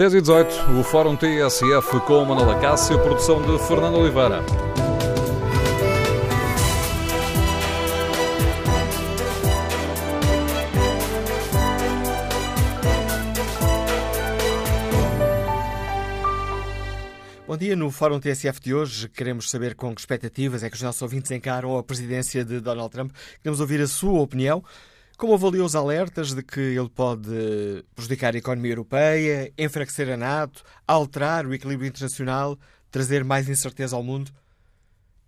10 e 18, o Fórum TSF com Manuela Cássio, produção de Fernando Oliveira. Bom dia. No Fórum TSF de hoje queremos saber com que expectativas é que os nossos ouvintes encaram a presidência de Donald Trump. Queremos ouvir a sua opinião. Como avaliou os alertas de que ele pode prejudicar a economia europeia, enfraquecer a NATO, alterar o equilíbrio internacional, trazer mais incerteza ao mundo?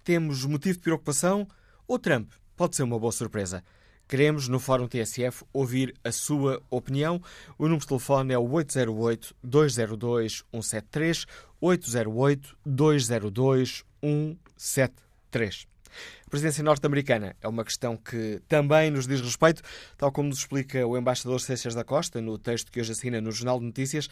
Temos motivo de preocupação ou Trump pode ser uma boa surpresa? Queremos, no Fórum TSF, ouvir a sua opinião. O número de telefone é o 808-202-173, 808-202-173. Presidência norte-americana é uma questão que também nos diz respeito, tal como nos explica o embaixador Seixas da Costa no texto que hoje assina no Jornal de Notícias.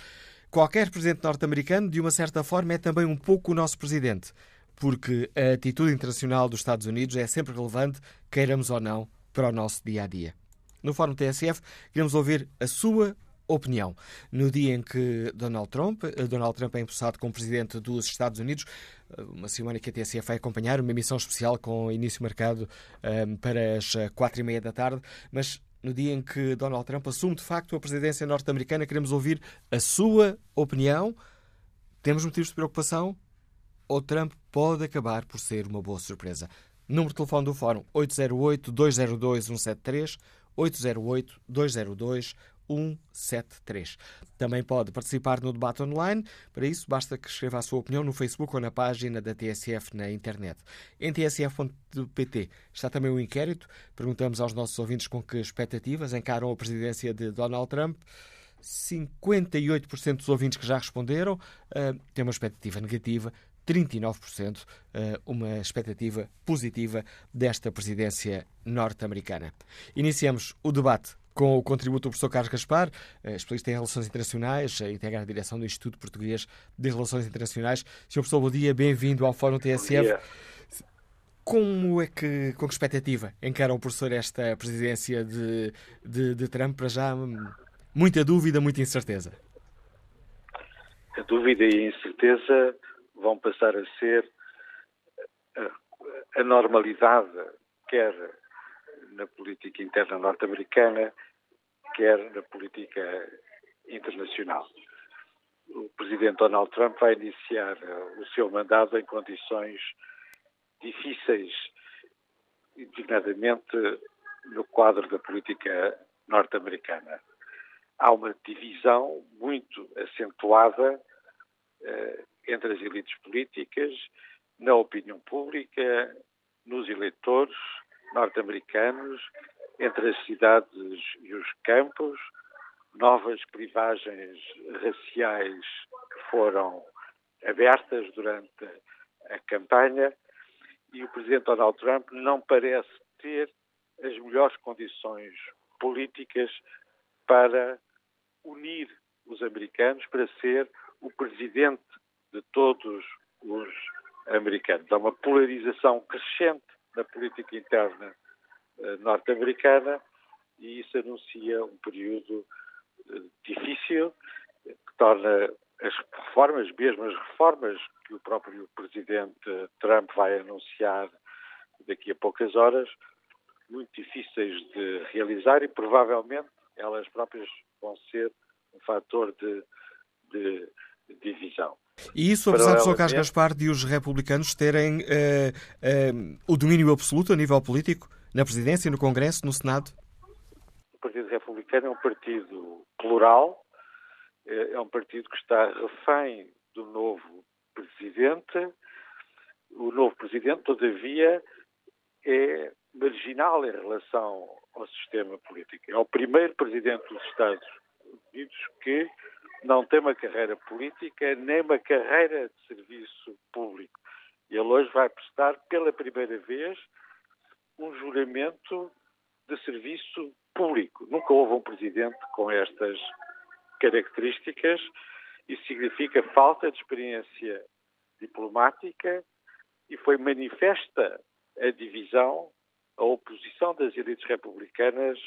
Qualquer presidente norte-americano, de uma certa forma, é também um pouco o nosso presidente, porque a atitude internacional dos Estados Unidos é sempre relevante, queiramos ou não, para o nosso dia a dia. No Fórum TSF, queremos ouvir a sua opinião. No dia em que Donald Trump, eh, Donald Trump é empossado como presidente dos Estados Unidos, uma semana que a TSF vai acompanhar, uma emissão especial com início marcado um, eh, para as quatro e meia da tarde, mas no dia em que Donald Trump assume de facto a presidência norte-americana, queremos ouvir a sua opinião. Temos motivos de preocupação? Ou Trump pode acabar por ser uma boa surpresa? Número de telefone do Fórum 808-202-173, 808-202-173. 173. Também pode participar no debate online. Para isso, basta que escreva a sua opinião no Facebook ou na página da TSF na internet. Em tsf.pt está também o um inquérito. Perguntamos aos nossos ouvintes com que expectativas encaram a presidência de Donald Trump. 58% dos ouvintes que já responderam uh, têm uma expectativa negativa, 39% uh, uma expectativa positiva desta presidência norte-americana. Iniciamos o debate com o contributo do professor Carlos Gaspar, eh, especialista em Relações Internacionais, integra a direção do Instituto Português de Relações Internacionais. Sr. Professor, bom dia, bem-vindo ao Fórum TSF. Como é que, com que expectativa encara o professor esta presidência de, de, de Trump? Para já, muita dúvida, muita incerteza. A dúvida e a incerteza vão passar a ser a, a normalidade, quer na política interna norte-americana, quer na política internacional. O presidente Donald Trump vai iniciar uh, o seu mandato em condições difíceis, designadamente no quadro da política norte-americana. Há uma divisão muito acentuada uh, entre as elites políticas, na opinião pública, nos eleitores norte-americanos entre as cidades e os campos, novas clivagens raciais que foram abertas durante a campanha e o presidente Donald Trump não parece ter as melhores condições políticas para unir os americanos, para ser o presidente de todos os americanos. Há uma polarização crescente na política interna eh, norte-americana e isso anuncia um período eh, difícil que torna as reformas, mesmo as reformas que o próprio presidente Trump vai anunciar daqui a poucas horas, muito difíceis de realizar e provavelmente elas próprias vão ser um fator de, de, de divisão. E isso apesar Sr. Carlos Gaspar de os republicanos terem uh, uh, o domínio absoluto a nível político? na presidência, no Congresso, no Senado? O Partido Republicano é um partido plural, é, é um partido que está refém do novo presidente. O novo presidente, todavia, é marginal em relação ao sistema político. É o primeiro presidente dos Estados Unidos que não tem uma carreira política nem uma carreira de serviço público. Ele hoje vai prestar pela primeira vez um juramento de serviço público. Nunca houve um presidente com estas características. Isso significa falta de experiência diplomática e foi manifesta a divisão, a oposição das elites republicanas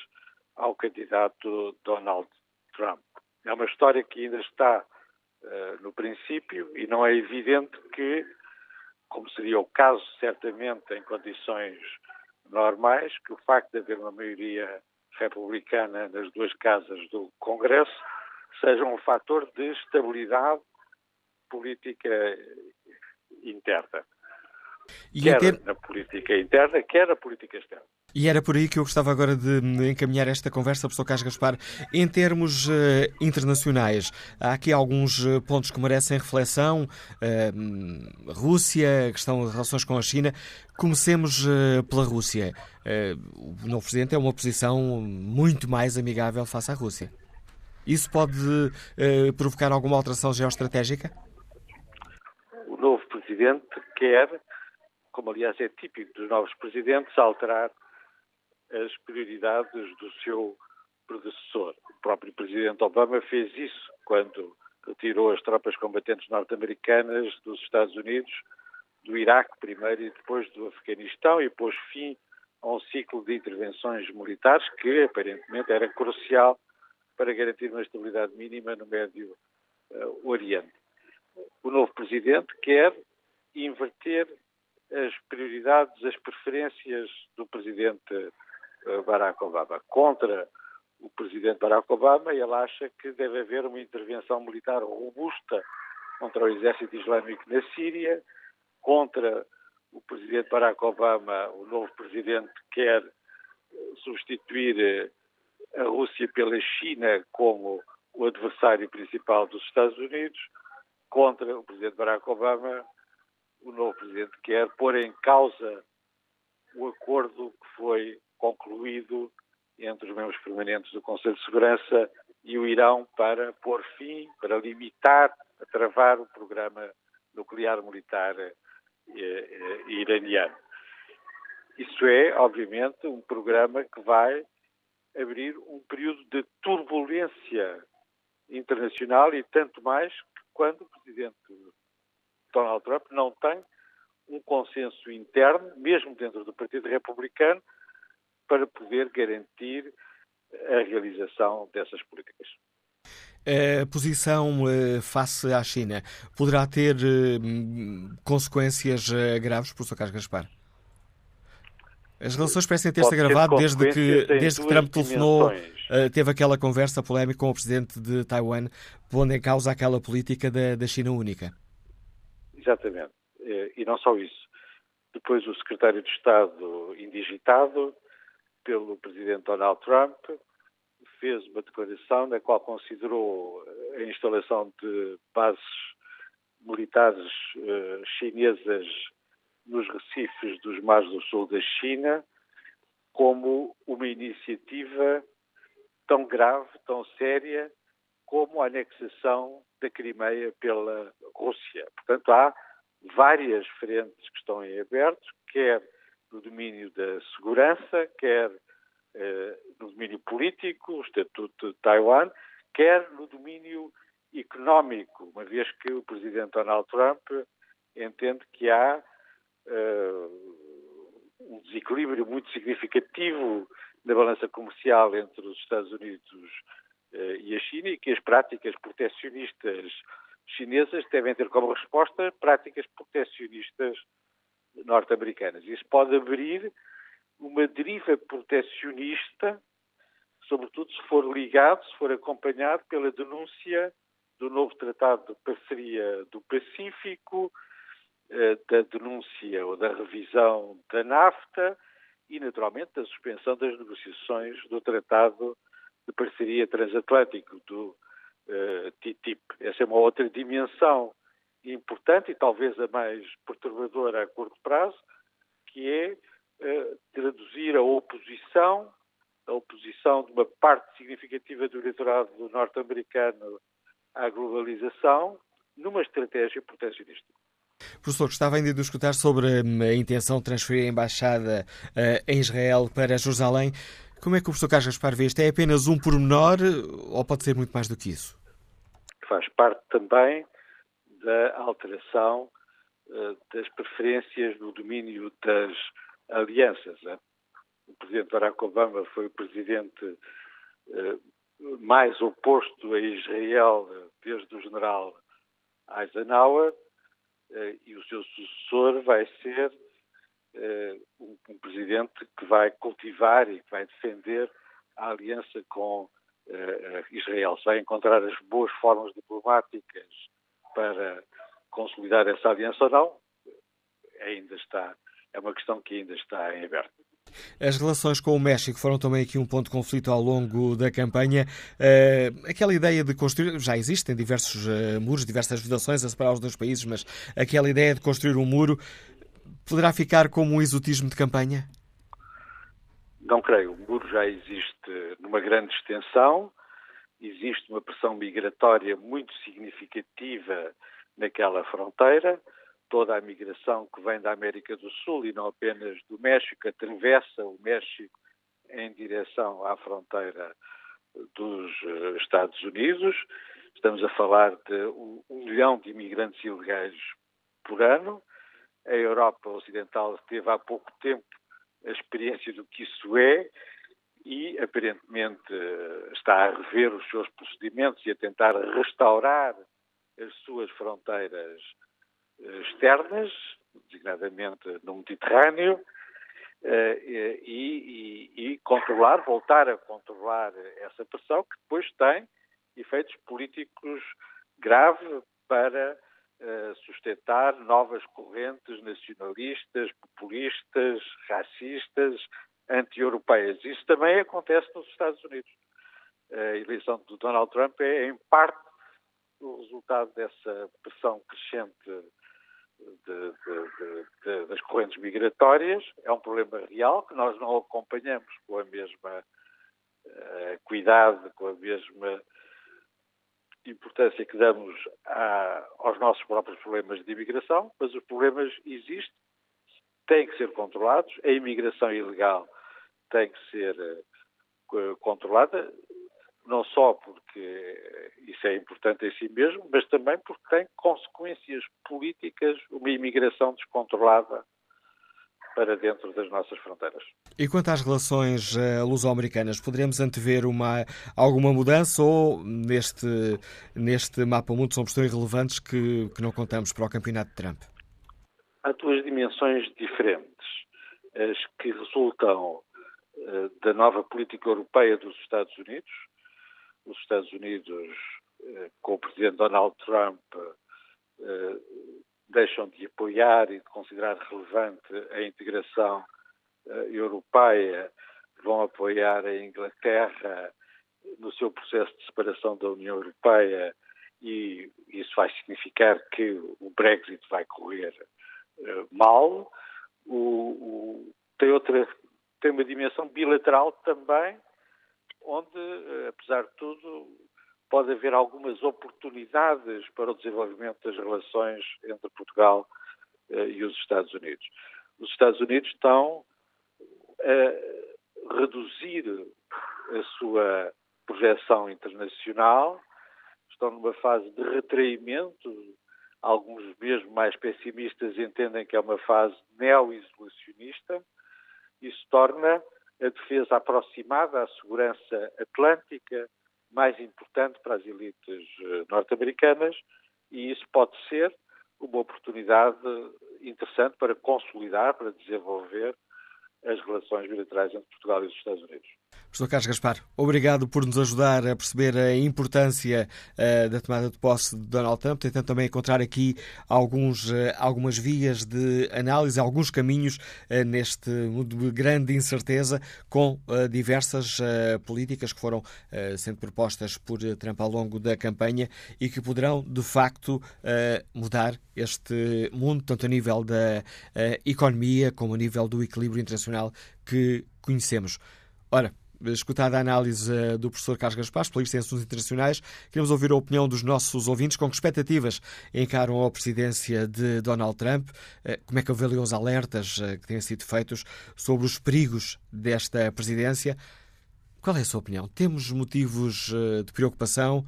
ao candidato Donald Trump. É uma história que ainda está uh, no princípio, e não é evidente que, como seria o caso certamente em condições normais, que o facto de haver uma maioria republicana nas duas casas do Congresso seja um fator de estabilidade política interna. E quer ter... na política interna, quer na política externa. E era por aí que eu gostava agora de encaminhar esta conversa, professor Carlos Gaspar. Em termos uh, internacionais, há aqui alguns eh, pontos que merecem reflexão. Uh, Rússia, a questão de relações com a China. Comecemos uh, pela Rússia. o novo presidente tem uma posição muito mais amigável face à Rússia. Isso pode provocar alguma alteração geoestratégica? O novo presidente quer como aliás é típico dos novos presidentes, alterar as prioridades do seu predecessor. O próprio presidente Obama fez isso quando retirou as tropas combatentes norte-americanas dos Estados Unidos, do Iraque primeiro e depois do Afeganistão e pôs fim a um ciclo de intervenções militares que aparentemente era crucial para garantir uma estabilidade mínima no Médio uh, Oriente. O novo presidente quer inverter as prioridades, as preferências do presidente eh, Barack Obama. Contra o presidente Barack Obama, ele acha que deve haver uma intervenção militar robusta contra o exército islâmico na Síria, contra o presidente Barack Obama, o novo presidente quer eh, substituir eh, a Rússia pela China como o adversário principal dos Estados Unidos, contra o presidente Barack Obama, o novo presidente quer pôr em causa o acordo que foi concluído entre os membros permanentes do Conselho de Segurança e o Irão para pôr fim, para limitar, a travar o programa nuclear militar eh, eh, iraniano. Isso é, obviamente, um programa que vai abrir um período de turbulência internacional e tanto mais que quando o presidente Donald Trump não tem um consenso interno, mesmo dentro do Partido Republicano, para poder garantir a realização dessas políticas. A posição eh, face à China poderá ter eh, consequências eh, graves, professor Carlos Gaspar? As relações parecem ter-se agravado desde que, desde que Trump telefonou, teve aquela conversa polémica com o presidente de Taiwan, pondo em causa aquela política da, da China única. Exatamente. E não só isso. Depois o secretário de Estado indigitado pelo presidente Donald Trump fez uma declaração na qual considerou a instalação de bases militares uh, chinesas nos recifes dos mares do sul da China como uma iniciativa tão grave, tão séria, como a anexação da Crimeia pela Rússia. Portanto, há várias frentes que estão em aberto, quer no domínio da segurança, quer eh, no domínio político, o Estatuto de Taiwan, quer no domínio económico, uma vez que o presidente Donald Trump entende que há eh, um desequilíbrio muito significativo na balança comercial entre os Estados Unidos e a China e que as práticas proteccionistas chinesas devem ter como resposta práticas proteccionistas norte-americanas. Isso pode abrir uma deriva proteccionista, sobretudo se for ligado, se for acompanhado pela denúncia do novo Tratado de Parceria do Pacífico, eh, da denúncia ou da revisão da NAFTA e, naturalmente, da suspensão das negociações do Tratado de Parceria Transatlântico, do uh, TTIP. Essa é uma outra dimensão importante e talvez a mais perturbadora a curto prazo, que é uh, traduzir a oposição, a oposição de uma parte significativa do eleitorado norte-americano à globalização, numa estratégia protecionista. Professor, gostava ainda de escutar sobre hum, a intenção de transferir a embaixada uh, em Israel para Jerusalém. Como é que o professor Carlos Gaspar vê isto? É apenas um pormenor ou pode ser muito mais do que isso? Faz parte também da alteração uh, das preferências no domínio das alianças. Né? O presidente Barack Obama foi o presidente uh, mais oposto a Israel desde o general Eisenhower e o seu sucessor vai ser um, um presidente que vai cultivar e que vai defender a aliança com Israel. Se vai encontrar as boas formas diplomáticas para consolidar essa aliança ou não, ainda está, é uma questão que ainda está em aberto. As relações com o México foram também aqui um ponto de conflito ao longo da campanha. Uh, aquela ideia de construir, já existem diversos uh, muros, diversas vedações a separar os dois países, mas aquela ideia de construir um muro poderá ficar como um exotismo de campanha? Não creio. O muro já existe numa grande extensão, existe uma pressão migratória muito significativa naquela fronteira toda a migração que vem da América do Sul e não apenas do México, atravessa o México em direção à fronteira dos eh, Estados Unidos. Estamos a falar de um milhão de imigrantes ilegais por ano. A Europa Ocidental teve há pouco tempo a experiência do que isso é e aparentemente está a rever os seus procedimentos e a tentar restaurar as suas fronteiras externas, designadamente no Mediterrâneo, eh, e, e, e, controlar, voltar a controlar essa pressão, que depois tem efeitos políticos graves para eh, sustentar novas correntes nacionalistas, populistas, racistas, anti-europeias. Isso também acontece nos Estados Unidos. A eleição do Donald Trump é, em parte, o resultado dessa pressão crescente de, de, de, das correntes migratórias. É um problema real que nós não acompanhamos com a mesma uh, cuidado, com a mesma importância que damos a, aos nossos próprios problemas de imigração, mas os problemas existem, têm que ser controlados. A imigração ilegal tem que ser uh, controlada não só porque isso é importante em si mesmo, mas também porque tem consequências políticas, uma imigração descontrolada para dentro das nossas fronteiras. E quanto às relações uh, luso-americanas, poderemos antever uma, alguma mudança ou neste, neste mapa mundo somos tão irrelevantes que, que não contamos para o campeonato de Trump? Há duas dimensões diferentes. As que resultam uh, da nova política europeia dos Estados Unidos, os Estados Unidos, eh, com o presidente Donald Trump, eh, deixam de apoiar e de considerar relevante a integração eh, europeia, vão apoiar a Inglaterra no seu processo de separação da União Europeia e isso vai significar que o Brexit vai correr mal. O, o, tem outra tem uma dimensão bilateral também onde, eh, apesar de tudo, pode haver algumas oportunidades para o desenvolvimento das relações entre Portugal uh, e os Estados Unidos. Os Estados Unidos estão a reduzir a sua projeção internacional, estão numa fase de retraimento. Alguns, mesmo mais pessimistas, entendem que é uma fase neo-isolacionista. Isso torna a defesa aproximada à segurança atlântica, mais importante para as elites eh, norte-americanas, e isso pode ser uma oportunidade interessante para consolidar, para desenvolver as relações bilaterais entre Portugal e os Estados Unidos. Professor Carlos Gaspar, obrigado por nos ajudar a perceber a importância uh, da tomada de posse de Donald Trump, tentando também encontrar aqui alguns, uh, algumas vias de análise, alguns caminhos uh, neste mundo de grande incerteza, com diversas políticas que foram sendo propostas por Trump ao longo da campanha e que poderão, de facto, mudar este mundo, tanto a nível da economia como a nível do equilíbrio internacional que conhecemos. Ora, escutada a análise eh, do professor Carlos Gaspar, especialista em assuntos internacionais, queremos ouvir a opinião dos nossos ouvintes com que expectativas encaram a presidência de Donald Trump, eh, como é que avaliam os alertas eh, que têm sido feitos sobre os perigos desta presidência. Qual é a sua opinião? Temos motivos de preocupação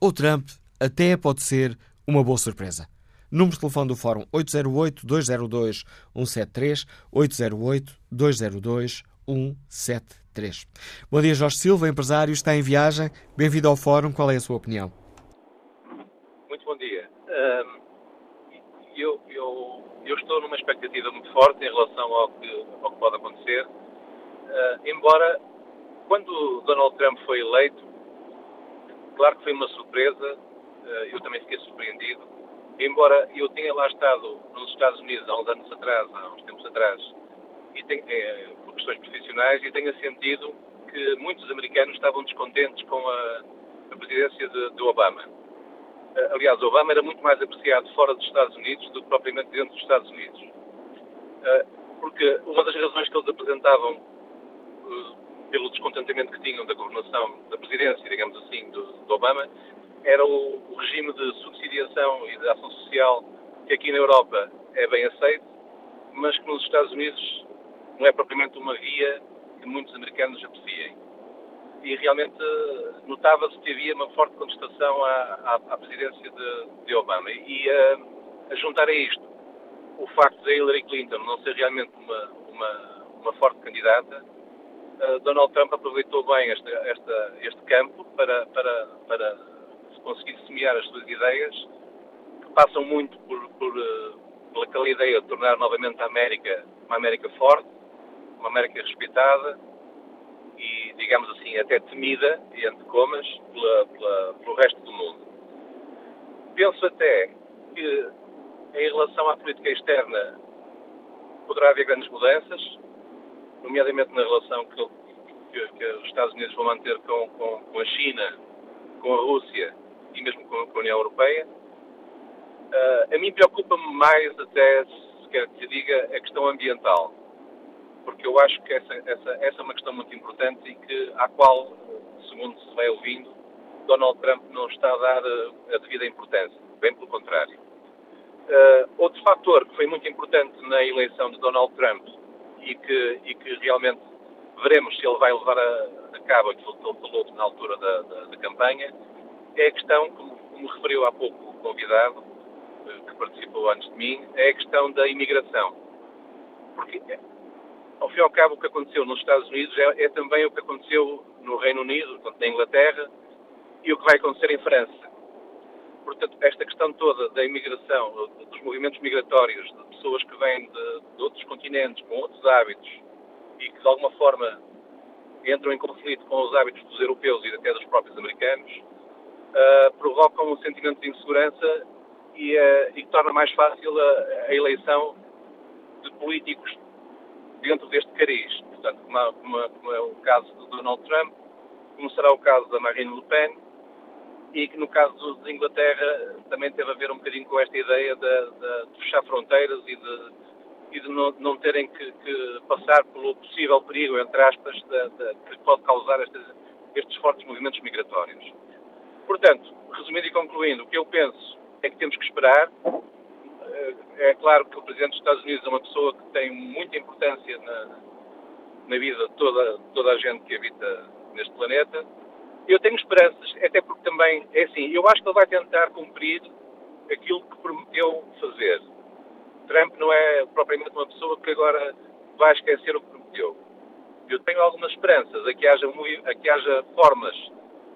ou Trump até pode ser uma boa surpresa? Número de telefone do Fórum 808-202-173, 808-202-173. 3. Bom dia, Jorge Silva, empresário, está em viagem. Bem-vindo ao Fórum. Qual é a sua opinião? Muito bom dia. eu, eu, eu estou numa expectativa muito forte em relação ao que, ao que pode acontecer, uh, embora quando Donald Trump foi eleito, claro que foi uma surpresa, uh, eu também fiquei surpreendido, embora eu tenha lá estado nos Estados Unidos há uns anos atrás, há uns tempos atrás, e tenha, eh, por questões profissionais, e tenha sentido que muitos americanos estavam descontentes com a, a presidência de, de Obama. Uh, aliás, Obama era muito mais apreciado fora dos Estados Unidos do que propriamente dentro dos Estados Unidos. Uh, porque uma das razões que eles apresentavam uh, pelo descontentamento que tinham da governação, da presidência, digamos assim, do, do Obama, era o, o, regime de subsidiação e de ação social que aqui na Europa é bem aceito, mas que nos Estados Unidos não é propriamente uma via que muitos americanos apreciem. E realmente notava-se que havia uma forte contestação à, à, à presidência de, de, Obama. E a, a juntar a isto o facto de Hillary Clinton não ser realmente uma, uma, uma forte candidata, uh, Donald Trump aproveitou bem este, esta, este campo para, para, para conseguir semear as suas ideias, que passam muito por, por, pela ideia de tornar novamente a América uma América forte, uma América respeitada e, digamos assim, até temida, entre comas, pela, pela, pelo resto do mundo. Penso até que, em relação à política externa, poderá haver grandes mudanças, nomeadamente na relação que, que, que os Estados Unidos vão manter com, com, com, a China, com a Rússia e mesmo com, com a União Europeia. Uh, a mim preocupa-me mais, até, se quer que se diga, a questão ambiental porque eu acho que essa, essa, essa é uma questão muito importante e que, à qual, segundo se vai ouvindo, Donald Trump não está a dar a devida importância, bem pelo contrário. Uh, outro fator que foi muito importante na eleição de Donald Trump e que, e que realmente veremos se ele vai levar a, a cabo aquilo que ele falou na altura da, da, da campanha, é a questão, como, como referiu há pouco o convidado, uh, que participou antes de mim, é a questão da imigração. Porque ao fim e ao cabo, o que aconteceu nos Estados Unidos é, é também o que aconteceu no Reino Unido, portanto, na Inglaterra, e o que vai acontecer em França. Portanto, esta questão toda da imigração, dos movimentos migratórios, de pessoas que vêm de, de outros continentes, com outros hábitos, e que de alguma forma entram em conflito com os hábitos dos europeus e até dos próprios americanos, uh, provocam um sentimento de insegurança e, uh, e torna mais fácil a, a eleição de políticos dentro deste cariz. Portanto, como, como, como, é o caso do Donald Trump, como será o caso da Marine Le Pen, e que no caso de Inglaterra também teve a ver um bocadinho com esta ideia de, de, de fechar fronteiras e de, e de não, não, terem que, que, passar pelo possível perigo, entre aspas, que pode causar estes, estes fortes movimentos migratórios. Portanto, resumindo e concluindo, o que eu penso é que temos que esperar, é claro que o Presidente dos Estados Unidos é uma pessoa que tem muita importância na, na vida de toda, toda a gente que habita neste planeta. Eu tenho esperanças, até porque também, é assim, eu acho que ele vai tentar cumprir aquilo que prometeu fazer. Trump não é propriamente uma pessoa que agora vai esquecer o que prometeu. Eu tenho algumas esperanças a que haja, a que haja formas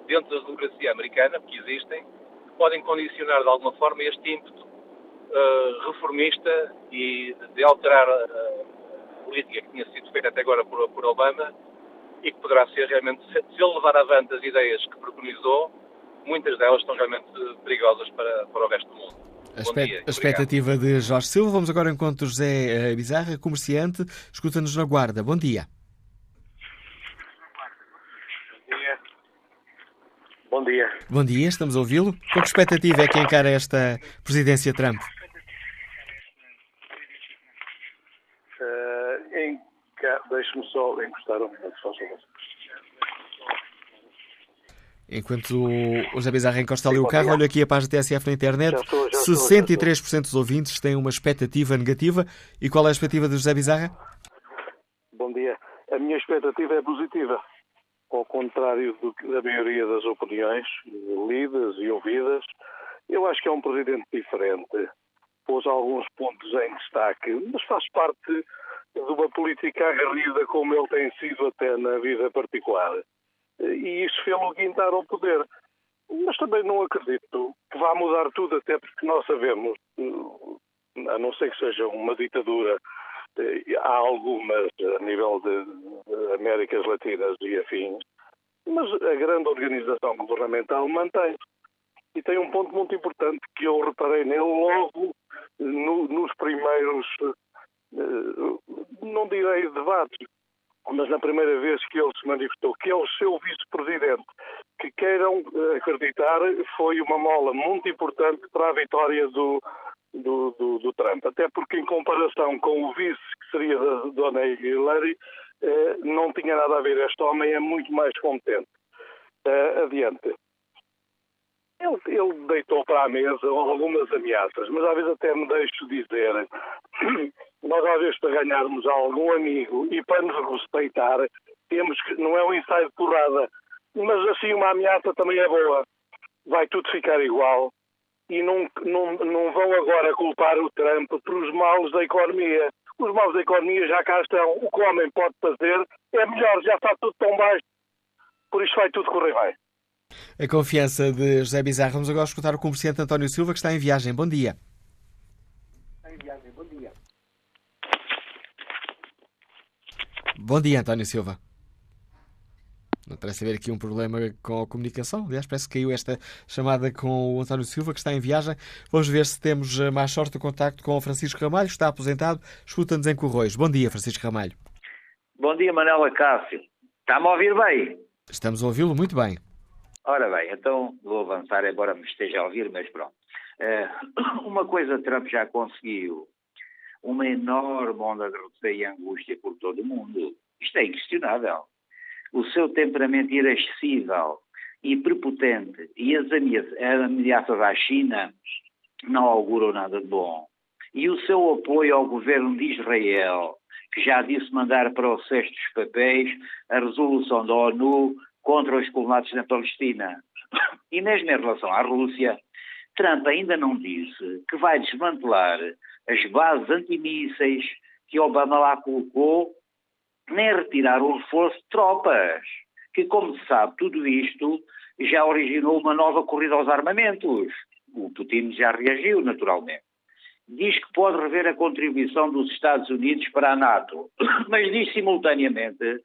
dentro da democracia americana, que existem, que podem condicionar de alguma forma este ímpeto uh, reformista e de alterar a política que tinha sido feita até agora por, por Obama e que poderá ser realmente, se ele levar avante as ideias que preconizou, muitas delas estão realmente perigosas para, para o resto do mundo. A, dia, a expectativa de Jorge Silva. Vamos agora encontro José eh, Bizarra, comerciante, escuta-nos na Guarda. Bom dia. Bom dia. Bom dia, estamos a ouvi-lo. Com que expectativa é que encara esta presidência Trump? Deixe-me só encostar um minuto, só Enquanto o José Bizarra encosta ali o carro, olho aqui a página TSF na internet. Já estou, já 63% estou, dos ouvintes têm uma expectativa negativa. E qual é a expectativa de José Bizarra? Bom dia. A minha expectativa é positiva. Ao contrário do, da maioria das opiniões lidas e ouvidas, eu acho que é um presidente diferente. Pôs alguns pontos em destaque, mas faz parte de uma política aguerrida como ele tem sido até na vida particular. E isso fez-lo guindar ao poder. mas também não acredito que vá mudar tudo, até porque nós sabemos, a não ser que seja uma ditadura, há algumas a nível de Américas Latinas e afins, mas a grande organização governamental mantém. E tem um ponto muito importante que eu reparei nele logo no, nos primeiros, eh, não direi debates, mas na primeira vez que ele se manifestou, que é o seu vice-presidente, que queiram eh, acreditar, foi uma mola muito importante para a vitória do, do, do, do Trump. Até porque, em comparação com o vice, que seria da Dona Hillary, eh, não tinha nada a ver. Este homem é muito mais competente. Eh, adiante. Ele, ele, deitou para a mesa algumas ameaças, mas às vezes até me deixo dizer, nós às vezes para ganharmos algum amigo e para nos respeitar, temos que, não é um ensaio de porrada, mas assim uma ameaça também é boa. Vai tudo ficar igual e não, não, não vão agora culpar o Trump pelos males da economia. Os males da economia já cá estão. O que o homem pode fazer é melhor, já está tudo tão baixo. Por isso vai tudo correr bem. A confiança de José Bizarro. Vamos agora escutar o comerciante António Silva, que está em viagem. Bom dia. Está em viagem. Bom dia. Bom dia, António Silva. Não parece haver aqui um problema com a comunicação. Aliás, parece que caiu esta chamada com o António Silva, que está em viagem. Vamos ver se temos eh, mais sorte o contacto com o Francisco Ramalho, que está aposentado. Escuta-nos em Corroios. Bom dia, Francisco Ramalho. Bom dia, Manela Cássio. Está-me a ouvir bem? Estamos a ouvi-lo muito bem. Ora bem, então vou avançar, embora me esteja a ouvir, mas pronto. Uh, uma coisa Trump já conseguiu, uma enorme onda de receio e angústia por todo o mundo. Isto é inquestionável o seu temperamento irascível e prepotente e as ameaças à China não auguram nada de bom. E o seu apoio ao governo de Israel, que já disse mandar para o cesto dos papéis a resolução da ONU contra os colonatos na Palestina. E mesmo em relação à Rússia, Trump ainda não disse que vai desmantelar as bases antimísseis que Obama lá colocou nem retirar o reforço de tropas, que, como se sabe, tudo isto já originou uma nova corrida aos armamentos. O Putin já reagiu, naturalmente. Diz que pode rever a contribuição dos Estados Unidos para a NATO, mas diz simultaneamente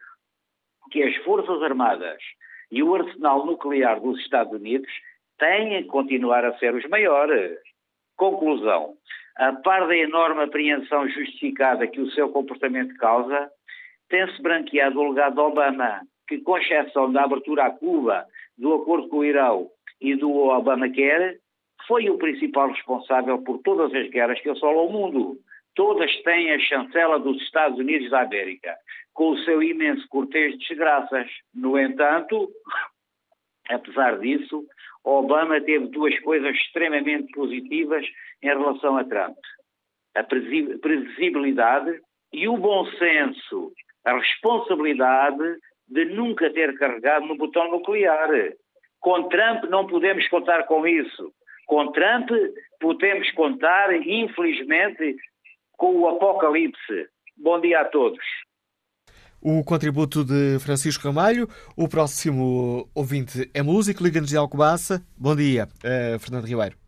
que as Forças Armadas e o arsenal nuclear dos Estados Unidos têm que continuar a ser os maiores. Conclusão: a par da enorme apreensão justificada que o seu comportamento causa, tem-se branqueado o legado de Obama, que, com exceção da abertura a Cuba, do acordo com o Irão e do Obamacare, foi o principal responsável por todas as guerras que assolam o mundo. Todas têm a chancela dos Estados Unidos da América, com o seu imenso cortejo de desgraças. No entanto, apesar disso, Obama teve duas coisas extremamente positivas em relação a Trump: a previsibilidade e o bom senso a responsabilidade de nunca ter carregado no botão nuclear. Com Trump não podemos contar com isso. Com Trump podemos contar, infelizmente, com o apocalipse. Bom dia a todos. O contributo de Francisco Ramalho. O próximo ouvinte é músico, Liga-nos de Alcobaça. Bom dia, uh, Fernando Ribeiro.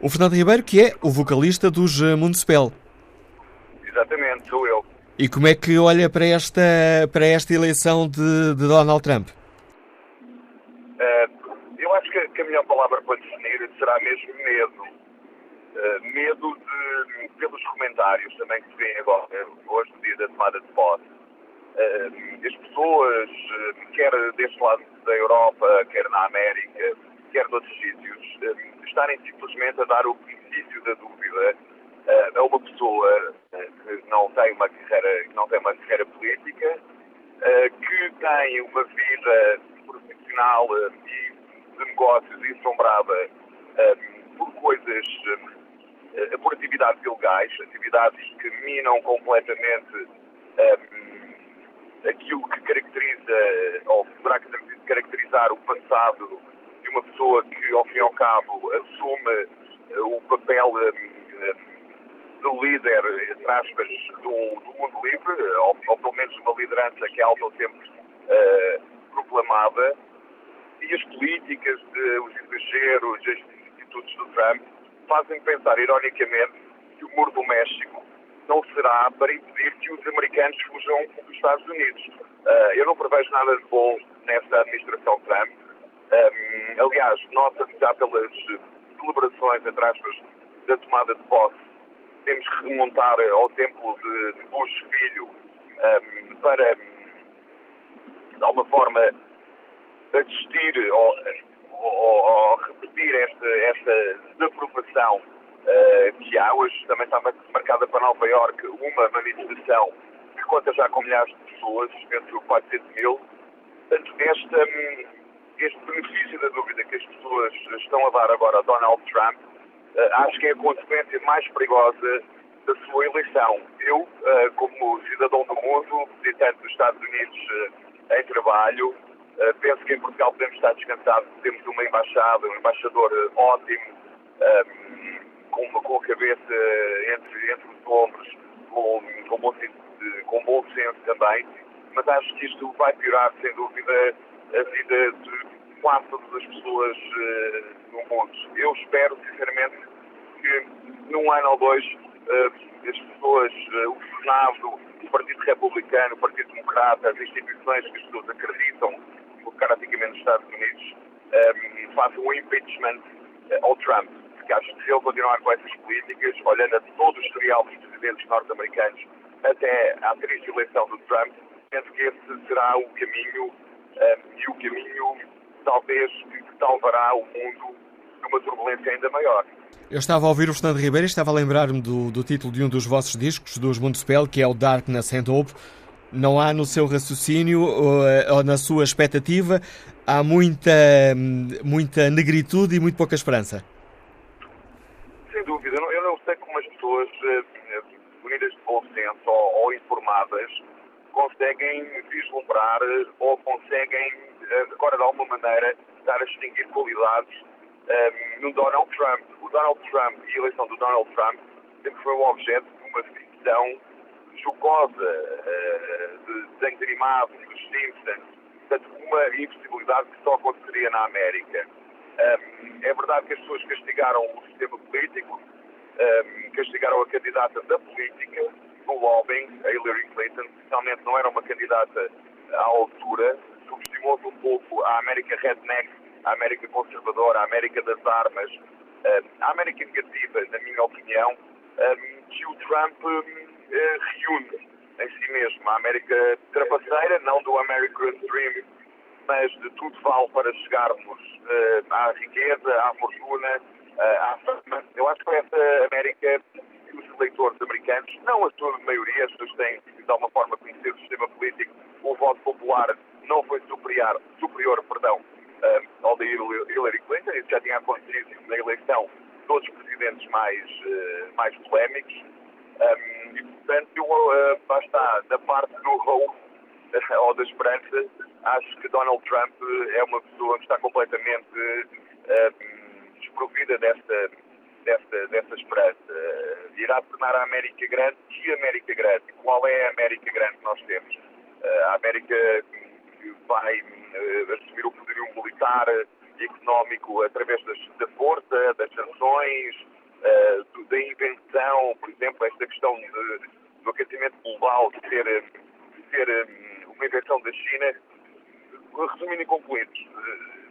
O Fernando Ribeiro, que é o vocalista dos Municipal. Exatamente, sou eu. E como é que olha para esta, para esta eleição de, de Donald Trump? Uh, eu acho que, que, a melhor palavra para definir será mesmo medo. Uh, medo de, pelos comentários também que se vêem agora, hoje no dia da tomada de posse. Uh, as pessoas, quer deste lado da Europa, quer na América, quer de outros sítios, estarem simplesmente a dar o benefício da dúvida uh, a uma pessoa uh, que não tem uma carreira, que não tem uma carreira política, que tem uma vida profissional e de negócios ensombrada por coisas, por atividades ilegais, atividades que minam completamente aquilo que caracteriza, ou poderá caracterizar o passado de uma pessoa que, ao fim e ao cabo, assume eh, o papel eh, de líder, entre aspas, do, do mundo livre, ou, ou, pelo menos uma liderança que é algo sempre uh, proclamada, e as políticas, de, os exageros, as atitudes do Trump fazem pensar, ironicamente, que o muro do México não será para impedir que os americanos fujam dos Estados Unidos. Uh, eu não prevejo nada de bom nesta administração Trump. Um, aliás, nota-se já pelas celebrações, entre aspas, da tomada de posse, temos que remontar ao tempo de, de Bush Filho um, para, de alguma forma, assistir ou, ou, ou repetir esta, esta desaprovação uh, que há. Hoje também está marcada para Nova Iorque uma manifestação que conta já com milhares de pessoas, entre 400 mil. Portanto, esta, este benefício da dúvida que as pessoas estão a dar agora a Donald Trump, uh, acho que é a consequência mais perigosa da sua eleição. Eu, uh, como cidadão do mundo, visitante dos Estados Unidos em trabalho, penso que em Portugal podemos estar descansados, temos uma embaixada, um embaixador ótimo, com, com a cabeça entre, entre os ombros, com, com, bom, com bom senso também, mas acho que isto vai piorar, sem dúvida, a vida de quase todas as pessoas uh, no mundo. Eu espero, sinceramente, que num ano ou dois as pessoas, o Senado, o Partido Republicano, o Partido Democrata, as instituições que as pessoas acreditam democraticamente nos Estados Unidos, um, façam um impeachment ao Trump. Porque acho que se ele continuar com essas políticas, olhando a todo o historial dos presidentes norte-americanos até à triste eleição do Trump, penso que esse será o caminho um, e o caminho, talvez, que salvará o mundo de uma turbulência ainda maior. Eu estava a ouvir o Fernando Ribeiro e estava a lembrar-me do, do, título de um dos vossos discos, dos Mundo-Spell, que é o Darkness and Hope. Não há no seu raciocínio ou, eh, ou, na sua expectativa, há muita, muita negritude e muito pouca esperança. Sem dúvida. Eu não sei como as pessoas eh, unidas de bom senso ou, ou informadas conseguem vislumbrar ou conseguem, eh, agora de alguma maneira, dar a distinguir qualidades um, no Donald Trump. O Donald Trump e a eleição do Donald Trump sempre foi um objeto de uma ficção jocosa uh, de desenhos animados, dos Simpsons, portanto, uma impossibilidade que só aconteceria na América. Um, é verdade que as pessoas castigaram o sistema político, um, castigaram a candidata da política, no lobbying, a Hillary Clinton, que realmente não era uma candidata à altura, subestimou-se um pouco a América redneck, a América conservadora, a América das armas, um, a América negativa, na minha opinião, que o Trump eh, reúne em si mesmo a América trapaceira, não do American Dream, mas de tudo vale para chegarmos à riqueza, à fortuna, à fama. Eu acho que essa América que os eleitores americanos, não a sua maioria, as pessoas têm de alguma forma conhecer o sistema político, o voto popular não foi superior, superior perdão, uh, ao da Hillary Clinton, isso já tinha acontecido na eleição de outros presidentes mais, mais polémicos. Um, e, portanto, eu, uh, lá está, da parte do hope ou da esperança, acho que Donald Trump é uma pessoa que está completamente desprovida desta, desta, desta esperança. Uh, irá tornar a América grande. Que América grande? Qual é a América grande que nós temos? Uh, a América que vai uh, assumir o poderio militar e económico através das, da força, das sanções, da invenção, por exemplo, esta questão de, do aquecimento global de ser, de ser um, uma invenção da China. Resumindo e concluindo,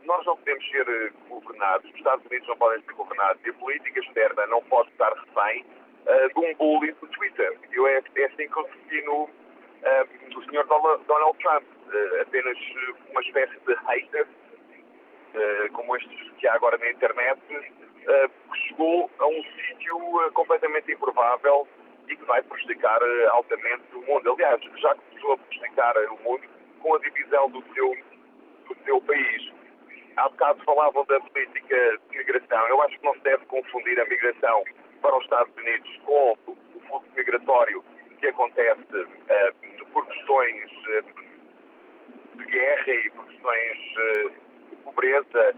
nós não podemos ser eh, governados, os Estados Unidos não podem ser governados e a política externa não pode estar refém uh, de um bully do Twitter. Eu é, é assim que eu defino o Sr. Donald Trump, apenas uma espécie de hater, como estes que há agora na internet, uh, chegou a um sítio uh, completamente improvável e que vai prejudicar uh, altamente o mundo. Aliás, já começou a prejudicar o mundo com a divisão do seu, do seu país. Há bocado falavam da política de migração. Eu acho que não se deve confundir a migração para os Estados Unidos com o fluxo migratório que acontece por questões de guerra e por questões de pobreza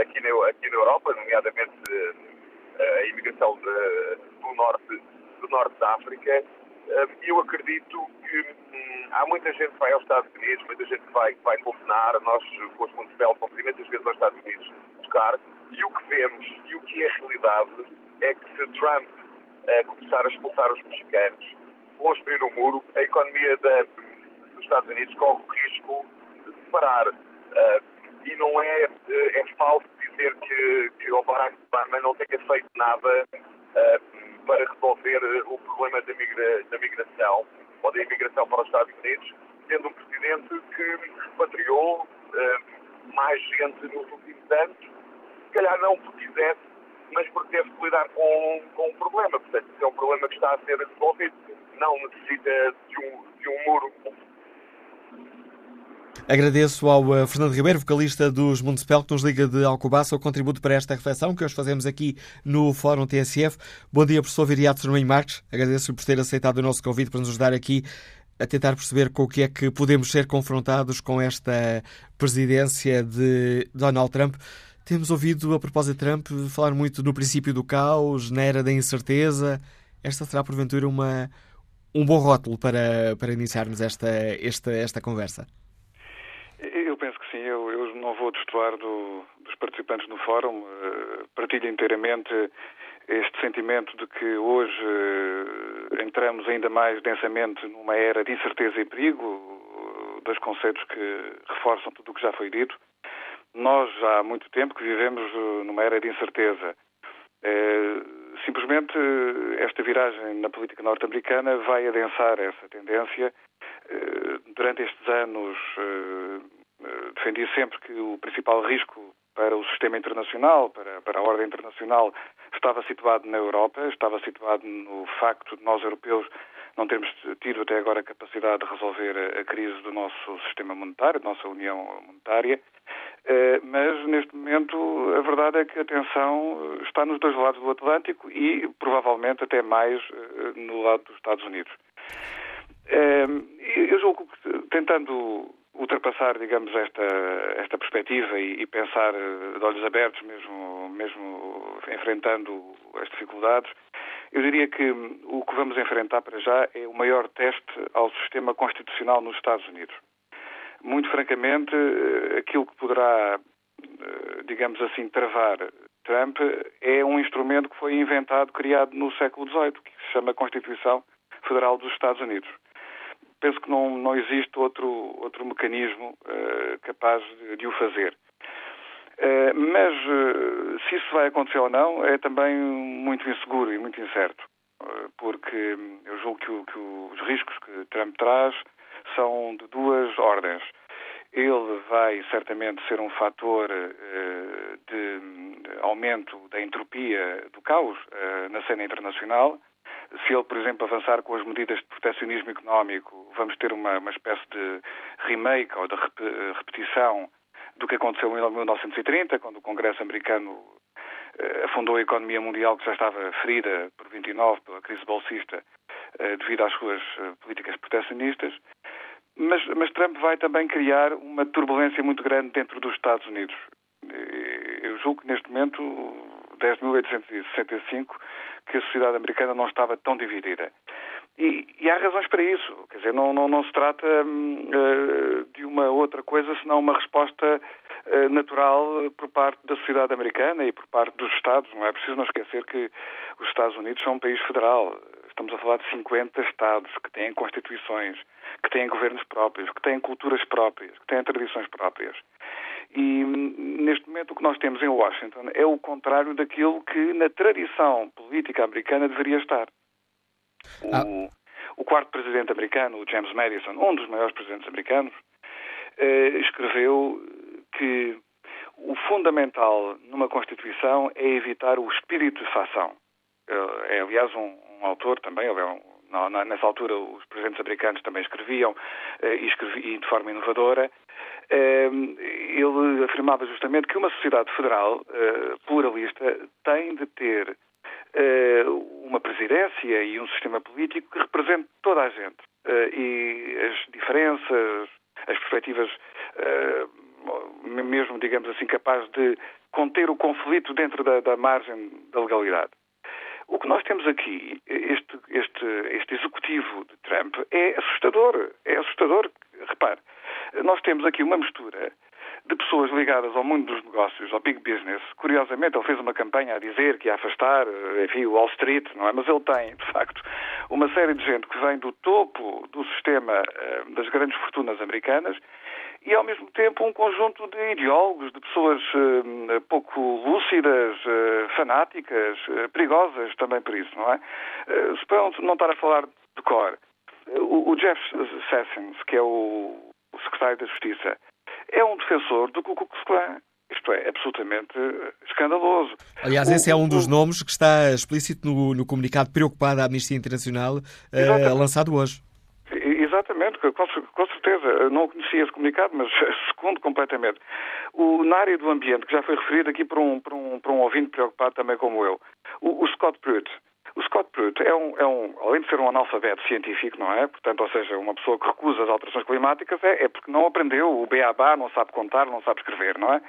aqui na, aqui na Europa, nomeadamente a imigração de, do norte, do norte da África. Eu acredito que hum, há muita gente que vai aos Estados Unidos, muita gente que vai, vai condenar, nós com os Municipal fomos imensas vezes aos Estados Unidos buscar, e o que vemos e o que é realidade é que se Trump uh, começar a expulsar os mexicanos, construir um muro, a economia da, dos Estados Unidos corre o risco de parar. Uh, e não é, é falso dizer que, que o Barack Obama não tenha feito nada uh, para resolver o problema da, migra, da migração ou da imigração para os Estados Unidos, sendo um presidente que repatriou uh, mais gente nos últimos anos, se calhar não porque quisesse, mas porque teve que lidar com, com um problema. Portanto, é um problema que está a ser resolvido. Não necessita de um, de um muro Agradeço ao uh, Fernando Ribeiro, vocalista dos Municipal, que nos liga de Alcobaça, o contributo para esta reflexão que hoje fazemos aqui no Fórum TSF. Bom dia, professor Viriato Sermães Marques. Agradeço-lhe por ter aceitado o nosso convite para nos ajudar aqui a tentar perceber com o que é que podemos ser confrontados com esta presidência de Donald Trump. Temos ouvido, a propósito de Trump, falar muito no princípio do caos, na era da incerteza. Esta será, porventura, uma, um bom rótulo para, para iniciarmos esta, esta, esta conversa? Sim. Eu, eu não vou destoar do, dos participantes no fórum. Uh, partilho inteiramente este sentimento de que hoje uh, entramos ainda mais densamente numa era de incerteza e perigo, uh, dois conceitos que reforçam tudo o que já foi dito. Nós já há muito tempo que vivemos numa era de incerteza. simplesmente esta viragem na política norte-americana vai adensar essa tendência eh, durante estes anos eh, eh, defendi sempre que o principal risco para o sistema internacional, para, para a ordem internacional, estava situado na Europa, estava situado no facto de nós europeus não termos tido até agora a capacidade de resolver a, crise do nosso sistema monetário, da nossa união monetária, mas neste momento a verdade é que a tensão está nos dois lados do Atlântico e provavelmente até mais no lado dos Estados Unidos. Eu julgo que, tentando ultrapassar, digamos, esta, esta perspectiva e, e, pensar eh, de olhos abertos, mesmo, mesmo enfrentando as dificuldades, eu diria que o que vamos enfrentar para já é o maior teste ao sistema constitucional nos Estados Unidos. Muito francamente, eh, aquilo que poderá, eh, digamos assim, travar Trump é um instrumento que foi inventado, criado no século XVIII, que se chama Constituição Federal dos Estados Unidos penso que não, não existe outro, outro mecanismo uh, capaz de, de, o fazer. Uh, mas uh, se isso vai acontecer ou não é também muito inseguro e muito incerto, porque eu julgo que, o, que, os riscos que Trump traz são de duas ordens. Ele vai certamente ser um fator de aumento da entropia do caos na cena internacional se ele, por exemplo, avançar com as medidas de protecionismo económico, vamos ter uma, uma espécie de remake ou de repetição do que aconteceu em 1930, quando o Congresso americano eh, afundou a economia mundial que já estava ferida por 29 pela crise bolsista eh, devido às suas eh, políticas protecionistas. Mas, mas, Trump vai também criar uma turbulência muito grande dentro dos Estados Unidos. Eu julgo que neste momento 10.865 que a sociedade americana não estava tão dividida. E, e, há razões para isso. Quer dizer, não, não, não se trata uh, de uma outra coisa senão uma resposta uh, natural por parte da sociedade americana e por parte dos Estados. Não é preciso não esquecer que os Estados Unidos são um país federal. Estamos a falar de 50 Estados que têm constituições, que têm governos próprios, que têm culturas próprias, que têm tradições próprias. E neste momento o que nós temos em Washington é o contrário daquilo que na tradição política americana deveria estar. O, ah. o quarto presidente americano, o James Madison, um dos maiores presidentes americanos, eh, escreveu que o fundamental numa Constituição é evitar o espírito de fação. É, aliás, um, um autor também, ele é um, nessa altura os presidentes americanos também escreviam eh, e, escrevi, de forma inovadora Ehm, ele afirmava justamente que uma sociedade federal eh, pluralista tem de ter eh, uma presidência e um sistema político que represente toda a gente. E as diferenças, as perspectivas, mesmo, digamos assim, capaz de conter o conflito dentro da, da margem da legalidade. O que nós temos aqui, este, este, este executivo de Trump, é assustador. É assustador. Repare, nós temos aqui uma mistura de pessoas ligadas ao mundo dos negócios, ao big business. Curiosamente, ele fez uma campanha a dizer que ia afastar, enfim, o Wall Street, não é? Mas ele tem, de facto, uma série de gente que vem do topo do sistema eh, das grandes fortunas americanas e, ao mesmo tempo, um conjunto de ideólogos, de pessoas uh, pouco lúcidas, uh, fanáticas, uh, perigosas também por isso, não é? Uh, não estar a falar de cor, o, o Jeff Sessions, que é o, o secretário da Justiça, é um defensor do Ku Klux Klan. Isto é absolutamente escandaloso. Aliás, esse é um dos nomes que está explícito no, no comunicado preocupado da Amnistia Internacional lançado hoje. Exatamente, com, certeza. Não conhecia esse comunicado, mas segundo completamente. O, na área do ambiente, que já foi referido aqui por um, por um, por um ouvinte preocupado também como eu, o, o Scott Pruitt, o Scott Pruitt é um, é um, além de ser um analfabeto científico, não é? Portanto, ou seja, uma pessoa que recusa as alterações climáticas é, é porque não aprendeu o beabá, não sabe contar, não sabe escrever, não é?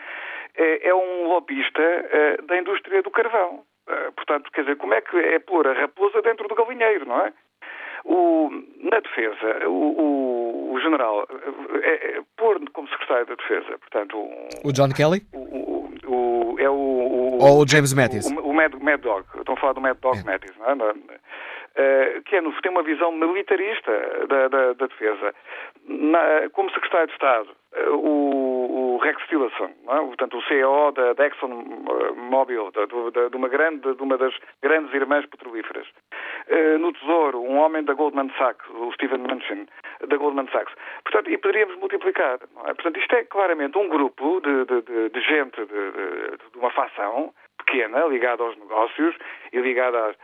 É, é um lobista é, da indústria do carvão. É, portanto, quer dizer, como é que é pôr a raposa dentro do galinheiro, não é? O, na defesa, o, o, o general, é, é, pôr como secretário da defesa, portanto... o John Kelly? O, o, é o... Ou o James Mattis? O, Mad, Mad Dog, estão a falar do Mad Dog é. Mattis, não é? Uh, que é, tem uma visão militarista da, da, da defesa. Na, como secretário de Estado, uh, o, o, Rex Tillerson, é? portanto o CEO da, da ExxonMobil, de, de, uma grande, de uma das grandes irmãs petrolíferas. Uh, no Tesouro, um homem da Goldman Sachs, o Stephen Mnuchin, da Goldman Sachs. Portanto, e poderíamos multiplicar. É? Portanto, isto é claramente um grupo de, de, de gente de, uma facção pequena, ligada aos negócios e ligada às,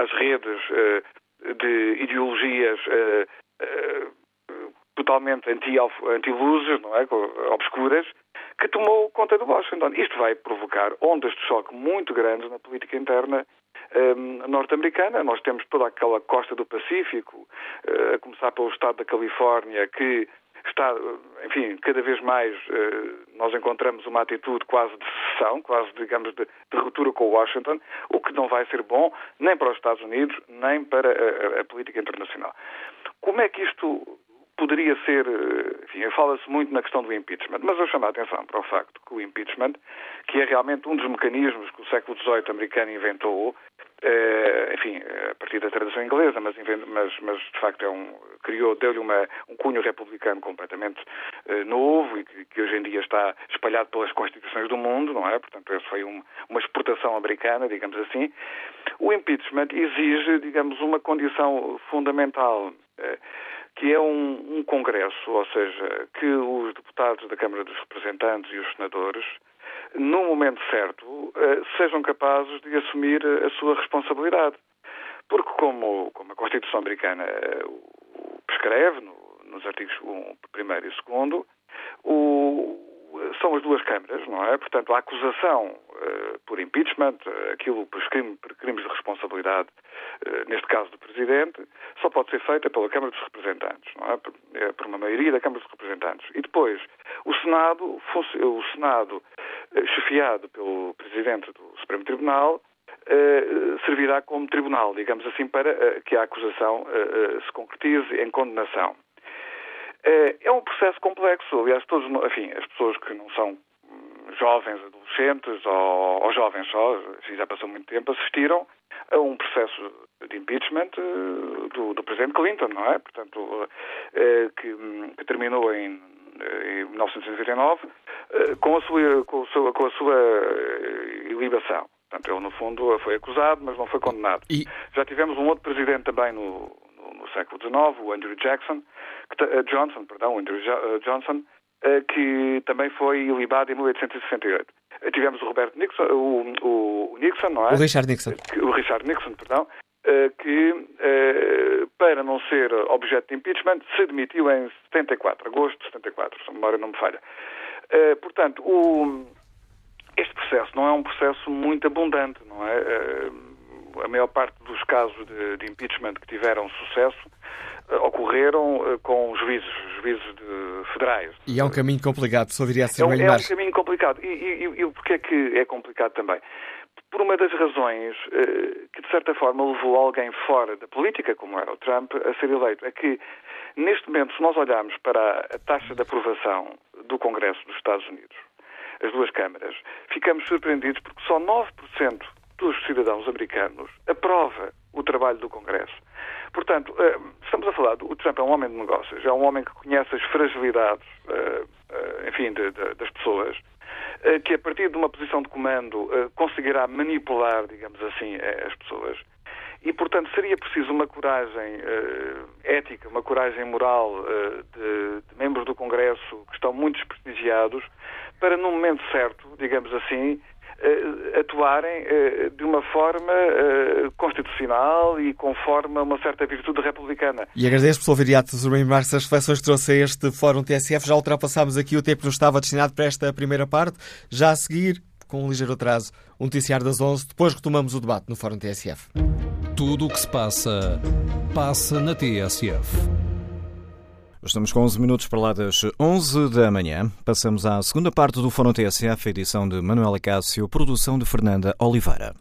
às redes uh, de ideologias uh, uh, totalmente anti-luzes, não é? obscuras, que tomou conta de Washington. Isto vai provocar ondas de choque muito grandes na política interna norte-americana. Nós temos toda aquela costa do Pacífico, a começar pelo estado da Califórnia, que está, enfim, cada vez mais uh, nós encontramos uma atitude quase de secessão, quase, digamos, de, de ruptura com Washington, o que não vai ser bom nem para os Estados Unidos, nem para a, a política internacional. Como é que isto poderia ser, eh, enfim, fala-se muito na questão do impeachment, mas eu chamo a atenção para o facto que o impeachment, que é realmente um dos mecanismos que o século XVIII americano inventou, eh, enfim, a partir da tradição inglesa, mas, mas, mas de facto é um, criou, deu-lhe um cunho republicano completamente novo e que, que, hoje em dia está espalhado pelas constituições do mundo, não é? Portanto, essa foi um, uma exportação americana, digamos assim. O impeachment exige, digamos, uma condição fundamental. Uh, que é um, um, congresso, ou seja, que os deputados da Câmara dos Representantes e os senadores no momento certo, eh, sejam capazes de assumir a sua responsabilidade. Porque, como, como a Constituição Americana eh, prescreve, no, nos artigos 1 e 2, o, são as duas câmaras, não é? Portanto, a acusação uh, por impeachment, uh, aquilo por, por, crimes de responsabilidade, uh, neste caso do Presidente, só pode ser feita pela Câmara dos Representantes, não é? Por, por uma maioria da Câmara dos Representantes. E depois, o Senado, o Senado chefiado pelo Presidente do Supremo Tribunal, servirá como tribunal, digamos assim, para que a acusação se concretize em condenação. Eh, é um processo complexo. Aliás, todos, enfim, as pessoas que não são hum, jovens, adolescentes ou, ou jovens só, assim, já passou muito tempo, assistiram a um processo de impeachment eh, do, do Presidente Clinton, não é? Portanto, eh, que, hum, que terminou em, em 1999 com a sua, com a sua, com a sua ilibação. Portanto, ele, no fundo, foi acusado, mas não foi condenado. E... Já tivemos um outro presidente também no, no, século XIX, o Andrew Jackson, eh, Johnson, perdão, Andrew eh, Johnson, eh, que também foi ilibado em 1868. Tivemos o Roberto Nixon, o, o Nixon, não é? O Richard Nixon. O Richard Nixon, perdão, que, para não ser objeto de impeachment, se demitiu em 74, agosto de 74, se a memória não me falha. Portanto, o, este processo não é um processo muito abundante, não é? A maior parte dos casos de, de impeachment que tiveram sucesso eh, ocorreram eh, com juízes, juízes federais. E é um caminho complicado, só diria assim, é um, é um caminho complicado. E, e, e porquê é que é complicado também? por uma das razões uh, que, de certa forma, levou alguém fora da política, como era o Trump, a ser eleito. É que, neste momento, se nós olharmos para a taxa de aprovação do Congresso dos Estados Unidos, as duas câmaras, ficamos surpreendidos porque só 9% dos cidadãos americanos aprova o trabalho do Congresso. Portanto, eh, estamos a falar, o Trump é um homem de negócios, é um homem que conhece as fragilidades, eh, eh, enfim, de, de, das pessoas, que a partir de uma posição de comando conseguirá manipular, digamos assim, as pessoas. E, portanto, seria preciso uma coragem ética, uma coragem moral de, de membros do Congresso que estão muito desprestigiados para, no momento certo, digamos assim, uh, atuarem uh, de uma forma uh, constitucional e conforme uma certa virtude republicana. E agradeço, professor Viriato Zurmim Marques, as reflexões que trouxe a este Fórum TSF. Já ultrapassámos aqui o tempo que nos estava destinado para esta primeira parte. Já a seguir, com um ligeiro atraso, um noticiário das 11. Depois retomamos o debate no Fórum TSF. Tudo o que se passa, passa na TSF. Estamos com 11 minutos para lá das 11 da manhã. Passamos à segunda parte do Fórum TSF, edição de Manuela Cássio, produção de Fernanda Oliveira.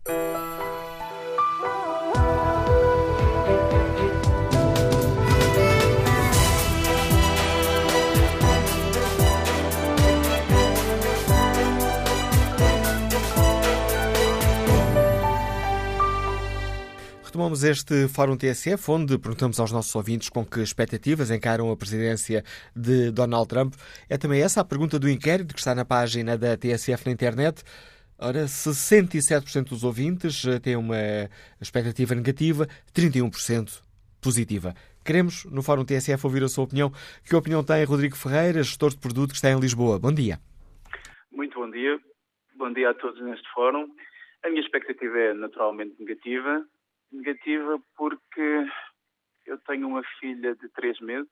Retomamos este Fórum TSF, onde perguntamos aos nossos ouvintes com que expectativas encaram a presidência de Donald Trump. É também essa a pergunta do inquérito que está na página da TSF na internet. Ora, 67% dos ouvintes eh, têm uma expectativa negativa, 31% positiva. Queremos, no Fórum TSF, ouvir a sua opinião. Que opinião tem Rodrigo Ferreira, gestor de produto que está em Lisboa? Bom dia. Muito bom dia. Bom dia a todos neste fórum. A minha expectativa é naturalmente negativa negativa porque eu tenho uma filha de três meses,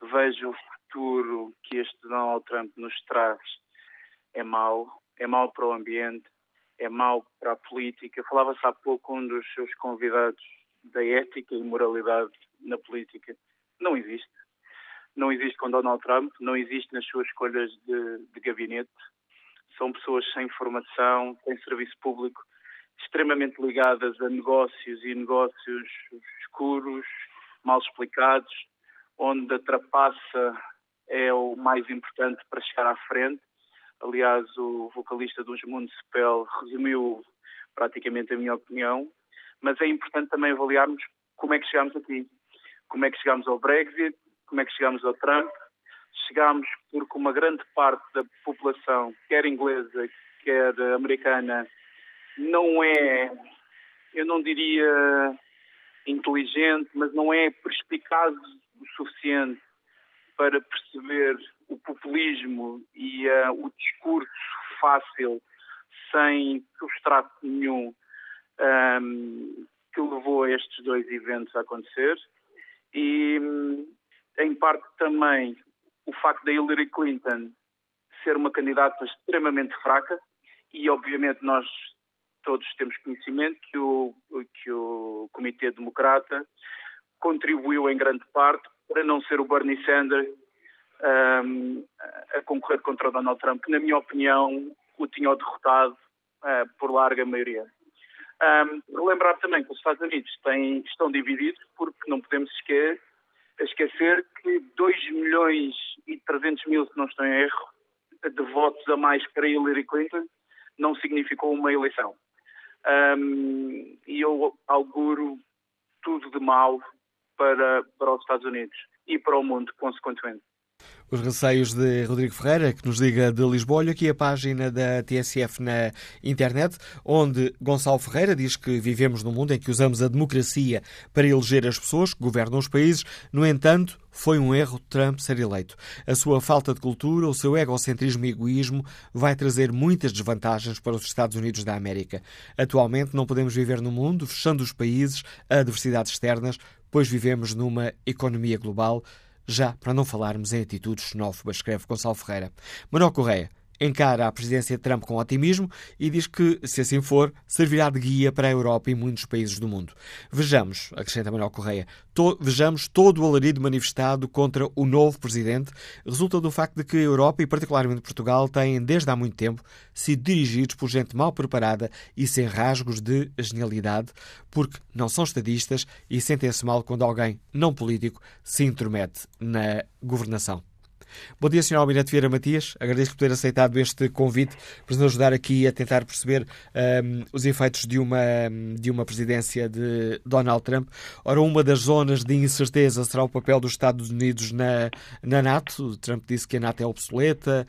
vejo o futuro que este Donald Trump nos traz é mau, é mau para o ambiente, é mau para a política. Falava-se há pouco um dos seus convidados da ética e moralidade na política. Não existe. Não existe com Donald Trump, não existe nas suas escolhas de, de gabinete. São pessoas sem formação, sem serviço público, extremamente ligadas a negócios e negócios escuros, mal explicados, onde a trapaça é o mais importante para chegar à frente. Aliás, o vocalista dos Municipal resumiu praticamente a minha opinião, mas é importante também avaliarmos como é que chegamos aqui. Como é que chegamos ao Brexit, como é que chegamos ao Trump. Chegamos porque uma grande parte da população, quer inglesa, quer americana, não é, eu não diria inteligente, mas não é perspicaz o suficiente para perceber o populismo e uh, o discurso fácil, sem substrato nenhum, um, ehm, que levou estes dois eventos a acontecer. E, em parte, também o facto da Hillary Clinton ser uma candidata extremamente fraca, e obviamente nós todos temos conhecimento que o, que o Comitê Democrata contribuiu em grande parte para não ser o Bernie Sanders um, a concorrer contra o Donald Trump, que, na minha opinião, o tinha derrotado uh, por larga maioria. Um, lembrar também que os Estados Unidos têm, estão divididos porque não podemos esquecer, esquecer que 2 milhões e 300 mil, se não estou em erro, de votos a mais para Hillary Clinton não significou uma eleição. Um, e eu auguro tudo de mal para, para os Estados Unidos e para o mundo, consequentemente. Os receios de Rodrigo Ferreira, que nos diga de Lisboa. Olha aqui a página da TSF na internet, onde Gonçalo Ferreira diz que vivemos num mundo em que usamos a democracia para eleger as pessoas que governam os países. No entanto, foi um erro Trump ser eleito. A sua falta de cultura, o seu egocentrismo e egoísmo vai trazer muitas desvantagens para os Estados Unidos da América. Atualmente não podemos viver no mundo fechando os países a adversidades externas, pois vivemos numa economia global já para não falarmos em atitudes xenófobas, escreve Gonçalo Ferreira. Manuel Correia encara a presidência de Trump com otimismo e diz que, se assim for, servirá de guia para a Europa e muitos países do mundo. Vejamos, acrescenta Manuel Correia, to, vejamos todo o alarido manifestado contra o novo presidente resulta do facto de que a Europa e particularmente Portugal têm, desde há muito tempo, sido dirigidos por gente mal preparada e sem rasgos de genialidade, porque não são estadistas e sentem-se mal quando alguém não político se intromete na governação. Bom dia, Sr. Almirante Vieira Matias. Agradeço por ter aceitado este convite para nos ajudar aqui a tentar perceber um, os efeitos de uma, de uma presidência de Donald Trump. Ora, uma das zonas de incerteza será o papel dos Estados Unidos na, na NATO. Trump disse que a NATO é obsoleta,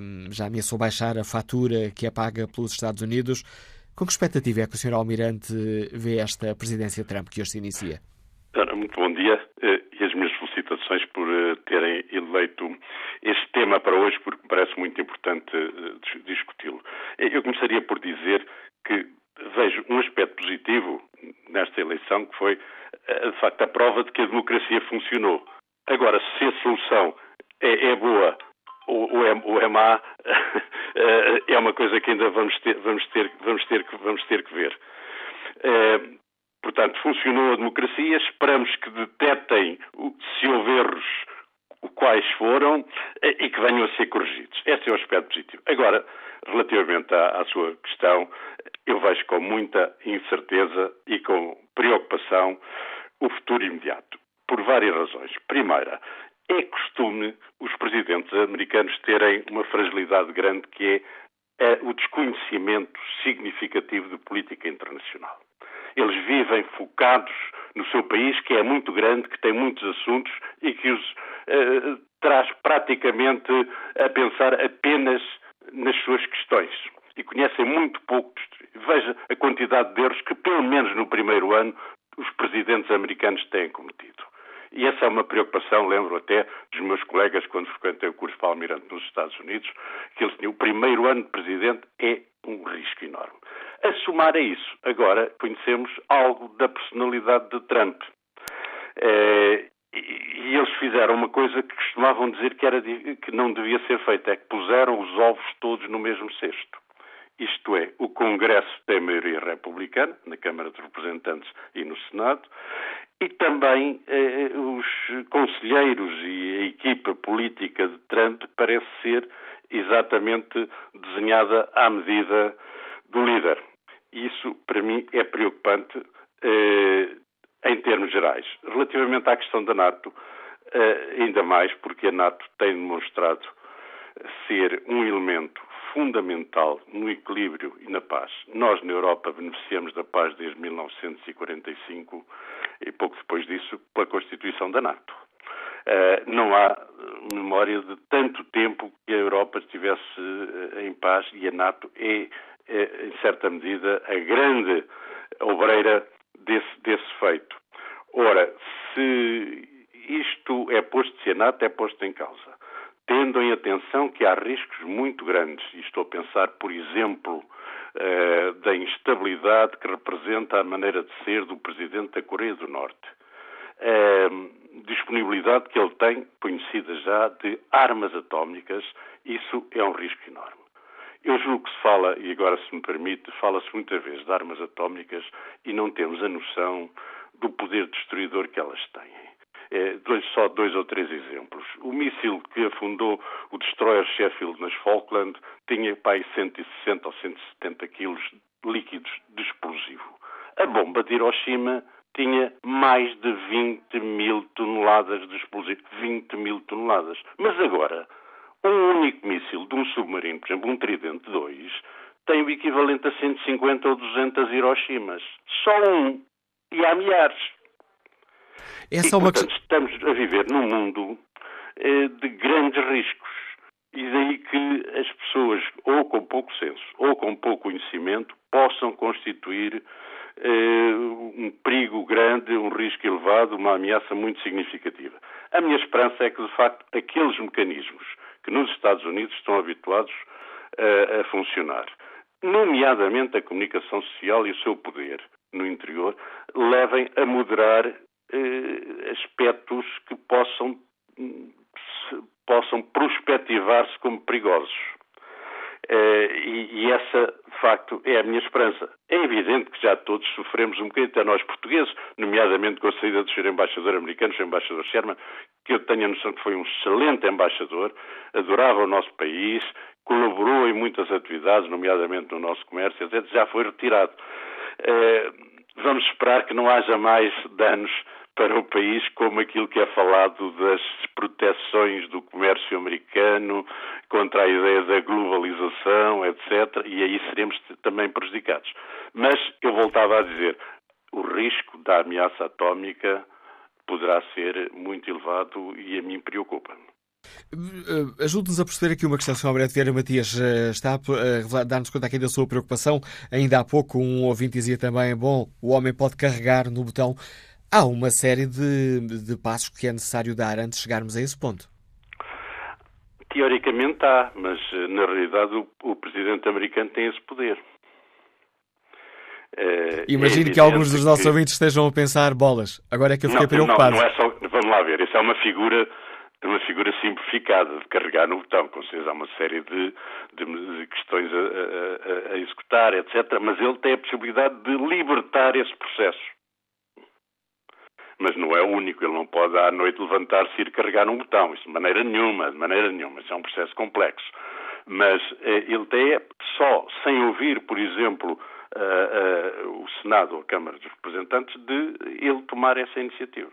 um, já ameaçou baixar a fatura que é paga pelos Estados Unidos. Com que expectativa é que o Sr. Almirante vê esta presidência Trump que hoje se inicia? Muito bom dia eh, e as minhas felicitações por eh, terem eleito este tema para hoje, porque me parece muito importante eh, discuti-lo. Eu começaria por dizer que vejo um aspecto positivo nesta eleição, que foi, de facto, a prova de que a democracia funcionou. Agora, se a solução é, é boa ou, ou, é, ou é má, é uma coisa que ainda vamos ter, vamos ter, vamos ter, vamos ter que ver. Portanto, funcionou a democracia, esperamos que detetem se houve erros quais foram e que venham a ser corrigidos. Este é o aspecto positivo. Agora, relativamente à, à sua questão, eu vejo com muita incerteza e com preocupação o futuro imediato, por várias razões. Primeira, é costume os presidentes americanos terem uma fragilidade grande que é, é o desconhecimento significativo de política internacional. Eles vivem focados no seu país, que é muito grande, que tem muitos assuntos e que os eh, traz praticamente a pensar apenas nas suas questões. E conhecem muito pouco. Veja a quantidade de erros que, pelo menos no primeiro ano, os presidentes americanos têm cometido. E essa é uma preocupação, lembro até dos meus colegas quando frequentei o curso para almirante nos Estados Unidos, que eles tinham o primeiro ano de presidente é um risco enorme. A somar a isso, agora conhecemos algo da personalidade de Trump. É, e eles fizeram uma coisa que costumavam dizer que, era, que não devia ser feita, é que puseram os ovos todos no mesmo cesto. Isto é, o Congresso tem maioria republicana, na Câmara dos Representantes e no Senado, e também eh, os conselheiros e a equipa política de Trump parece ser exatamente desenhada à medida do líder. Isso, para mim, é preocupante eh, em termos gerais. Relativamente à questão da NATO, eh, ainda mais porque a NATO tem demonstrado ser um elemento fundamental no equilíbrio e na paz. Nós, na Europa, beneficiamos da paz desde 1945 e pouco depois disso pela constituição da NATO. Uh, não há memória de tanto tempo que a Europa estivesse uh, em paz e a NATO é é, em certa medida, a grande obreira desse, desse feito. Ora, se isto é posto, se a NATO é posto em causa, tendo em atenção que há riscos muito grandes, e estou a pensar, por exemplo, uh, da instabilidade que representa a maneira de ser do Presidente da Coreia do Norte, uh, disponibilidade que ele tem, conhecida já, de armas atómicas, isso é um risco enorme. Eu julgo que se fala, e agora se me permite, fala-se muitas vezes de armas atómicas e não temos a noção do poder destruidor que elas têm. É, dois, só dois ou três exemplos. O míssil que afundou o destroyer Sheffield nas Falkland tinha pai 160 ou 170 quilos líquidos de explosivo. A bomba de Hiroshima tinha mais de 20 mil toneladas de explosivo. 20 mil toneladas. Mas agora, um único míssil de um submarino, por exemplo, um Tridente 2, tem o equivalente a 150 ou 200 Hiroshimas. Só um. E há milhares. Essa e, é uma... portanto, estamos a viver num mundo eh, de grandes riscos. E daí que as pessoas, ou com pouco senso, ou com pouco conhecimento, possam constituir eh, um perigo grande, um risco elevado, uma ameaça muito significativa. A minha esperança é que, de facto, aqueles mecanismos que nos Estados Unidos estão habituados a, a funcionar, nomeadamente a comunicação social e o seu poder no interior, levem a moderar eh, aspectos que possam, possam prospectivar-se como perigosos. E, essa, de facto, é a minha esperança. É evidente que já todos sofremos um bocadinho, até nós portugueses, nomeadamente com a saída do Sr. Embaixador americano, Sr. Embaixador Sherman, que eu tenho a noção que foi um excelente embaixador, adorava o nosso país, colaborou em muitas atividades, nomeadamente no nosso comércio, etc., já foi retirado. Vamos esperar que não haja mais danos para o país, como aquilo que é falado das proteções do comércio americano contra a ideia da globalização, etc. E aí seremos também prejudicados. Mas eu voltava a dizer, o risco da ameaça atómica poderá ser muito elevado e a mim preocupa-me. Eh, ajude-nos a perceber aqui uma questão, Sr. Alberto Vieira Matias. Eh, está a dar-nos conta aqui da sua preocupação. Ainda há pouco um ouvinte dizia também, bom, o homem pode carregar no botão. Há uma série de, de passos que é necessário dar antes de chegarmos a esse ponto. Teoricamente há, mas eh, na realidade o, o presidente americano tem esse poder. É, Imagino é que alguns dos nossos que... ouvintes estejam a pensar bolas. Agora é que eu fiquei não, preocupado. Não, não é só, vamos lá ver, isso é uma figura de uma figura simplificada de carregar no botão, com certeza há uma série de, de, de questões a, a, a, executar, etc. Mas ele tem a possibilidade de libertar esse processo. Mas não é o único, ele não pode à noite levantar-se e ir carregar um botão, isso de maneira nenhuma, de maneira nenhuma, isso é um processo complexo. Mas eh, ele tem só, sem ouvir, por exemplo, uh, uh, o Senado ou a Câmara dos Representantes, de ele tomar essa iniciativa.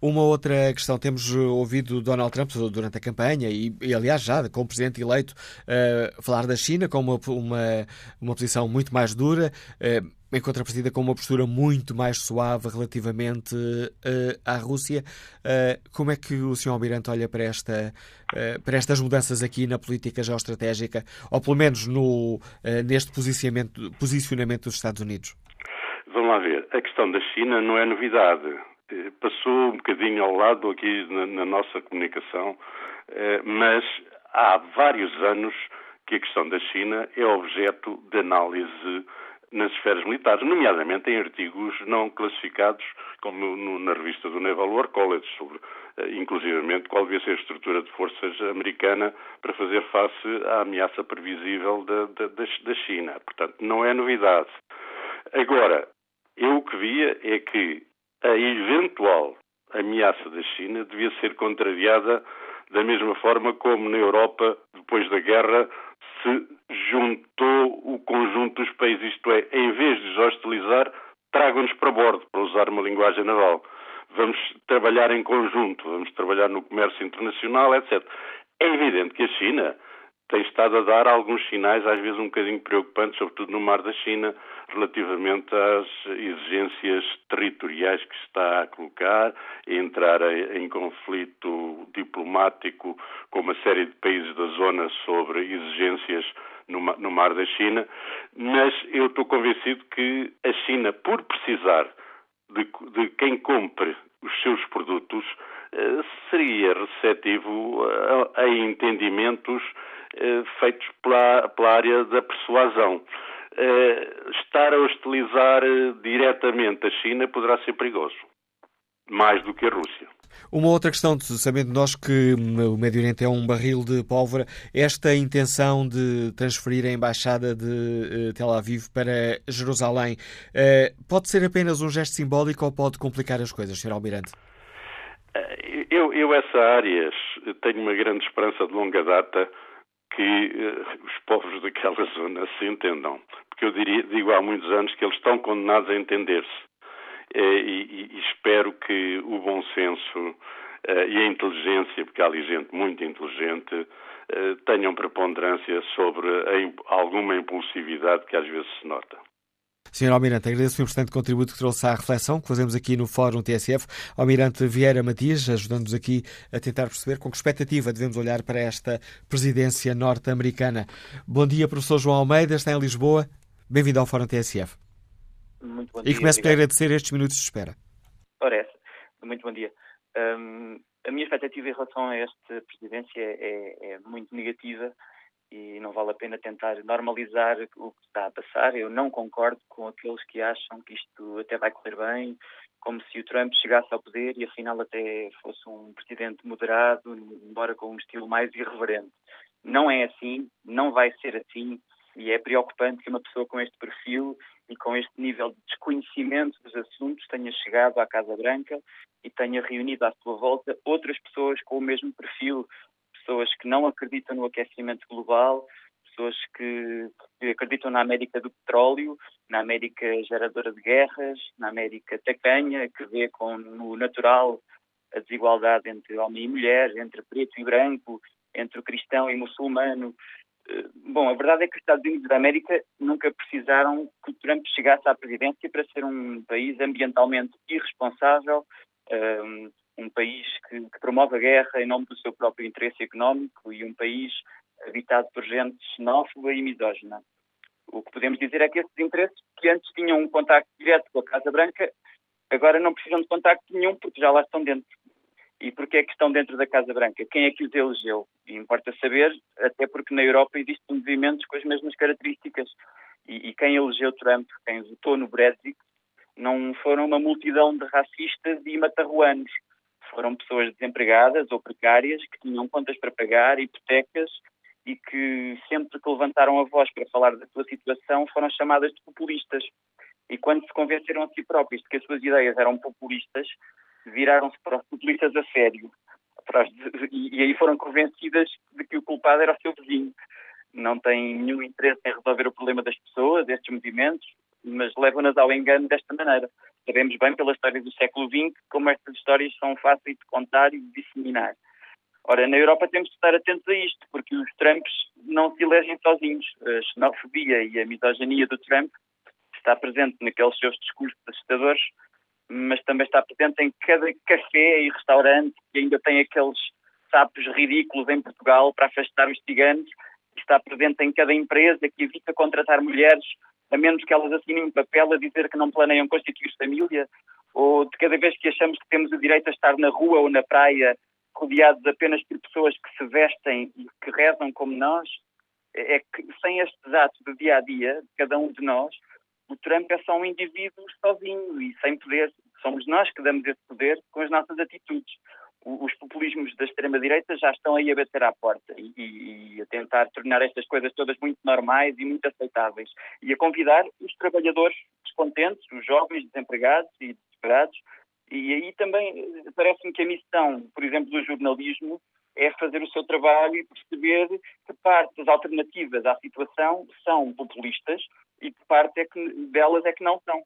Uma outra questão, temos ouvido Donald Trump durante a campanha e, e aliás, já como presidente eleito, uh, falar da China com uma, uma, uma posição muito mais dura, uh, em contrapartida com uma postura muito mais suave relativamente uh, à Rússia. como é que o Sr. Almirante olha para, esta, para estas mudanças aqui na política geoestratégica, ou pelo menos no, neste posicionamento, posicionamento dos Estados Unidos? Vamos lá ver. A questão da China não é novidade passou um bocadinho ao lado aqui na, na nossa comunicação, eh, mas há vários anos que a questão da China é objeto de análise nas esferas militares, nomeadamente em artigos não classificados, como no, na revista do Naval War College, sobre, eh, inclusivamente, qual devia ser a estrutura de forças americana para fazer face à ameaça previsível da, da, da China. Portanto, não é novidade. Agora, eu o que via é que a eventual ameaça da China devia ser contrariada da mesma forma como na Europa, depois da guerra, se juntou o conjunto dos países, isto é, em vez de os hostilizar, tragam-nos para bordo, para usar uma linguagem naval. Vamos trabalhar em conjunto, vamos trabalhar no comércio internacional, etc. É evidente que a China tem estado a dar alguns sinais, às vezes um bocadinho preocupantes, sobretudo no Mar da China, relativamente às exigências territoriais que está a colocar, entrar em conflito diplomático com uma série de países da zona sobre exigências no, Mar da China, mas eu estou convencido que a China, por precisar de, de quem compre os seus produtos, eh, seria receptivo a, a entendimentos eh, feitos pela, pela área da persuasão. Eh, estar a hostilizar eh, diretamente a China poderá ser perigoso, mais do que a Rússia. Uma outra questão, sabendo nós que hum, o Médio Oriente é um barril de pólvora, esta intenção de transferir a embaixada de Tel Aviv para Jerusalém pode ser apenas um gesto simbólico ou pode complicar as coisas, Sr. Almirante? Eu, eu, essa área, tenho uma grande esperança de longa data que uh, os povos daquela zona se entendam. Porque eu diria, digo há muitos anos que eles estão condenados a entender-se. Uh, e, e, espero que o bom senso uh, e a inteligência, porque há ali gente muito inteligente, tenham preponderância sobre a, alguma impulsividade que às vezes se nota. Sr. Almirante, agradeço o importante contributo que trouxe à reflexão que fazemos aqui no Fórum TSF. Almirante Vieira Matias, ajudando-nos aqui a tentar perceber com que expectativa devemos olhar para esta presidência norte-americana. Bom dia, professor João Almeida, está em Lisboa. Bem-vindo ao Fórum TSF. Muito bom dia. E começo por agradecer estes minutos de espera. Essa. Muito bom dia. Um, a minha expectativa em relação a esta presidência é, é muito negativa e não vale a pena tentar normalizar o que está a passar. Eu não concordo com aqueles que acham que isto até vai correr bem, como se o Trump chegasse ao poder e afinal até fosse um presidente moderado, embora com um estilo mais irreverente. Não é assim, não vai ser assim, e é preocupante que uma pessoa com este perfil e com este nível de desconhecimento dos assuntos tenha chegado à Casa Branca e tenha reunido à sua volta outras pessoas com o mesmo perfil, pessoas que não acreditam no aquecimento global, pessoas que, acreditam na América do petróleo, na América geradora de guerras, na América tacanha, que vê com no natural a desigualdade entre homem e mulher, entre preto e branco, entre o cristão e o muçulmano. Eh, bom, a verdade é que os Estados Unidos da América nunca precisaram que Trump chegasse à presidência para ser um país ambientalmente irresponsável, um, um país que, que, promove a guerra em nome do seu próprio interesse económico e um país habitado por gente xenófoba e misógina. O que podemos dizer é que esses interesses, que antes tinham um contacto direto com a Casa Branca, agora não precisam de contacto nenhum porque já lá estão dentro. E porquê é que estão dentro da Casa Branca? Quem é que os elegeu? E importa saber, até porque na Europa existem movimentos com as mesmas características. E, e quem elegeu Trump, quem votou no Brexit, não foram uma multidão de racistas e matarruanos. Foram pessoas desempregadas ou precárias que tinham contas para pagar, hipotecas e que sempre que levantaram a voz para falar da sua situação foram chamadas de populistas. E quando se convenceram a si próprios de que as suas ideias eram populistas, viraram-se para os populistas a sério. E aí foram convencidas de que o culpado era o seu vizinho. Não têm nenhum interesse em resolver o problema das pessoas, destes movimentos, mas levam-nas ao engano desta maneira. Sabemos bem pela história do século XX como estas histórias são fáceis de contar e de disseminar. Ora, na Europa temos de estar atentos a isto, porque os Trumps não se elegem sozinhos. A xenofobia e a misoginia do Trump está presente naqueles seus discursos assustadores, mas também está presente em cada café e restaurante que ainda tem aqueles sapos ridículos em Portugal para afastar os ciganos, está presente em cada empresa que evita contratar mulheres, a menos que elas assinem um papel a dizer que não planeiam constituir família, ou de cada vez que achamos que temos o direito a estar na rua ou na praia rodeados apenas por pessoas que se vestem e que rezam como nós, é que sem estes atos do dia a dia, de cada um de nós, o Trump é só um indivíduo sozinho e sem poder. Somos nós que damos esse poder com as nossas atitudes. Os populismos da extrema-direita já estão aí a bater à porta e, e, a tentar tornar estas coisas todas muito normais e muito aceitáveis. E a convidar os trabalhadores descontentes, os jovens desempregados e desesperados, e aí também eh, parece-me que a missão, por exemplo, do jornalismo é fazer o seu trabalho e perceber que parte das alternativas à situação são populistas e que parte é que, delas é que não são.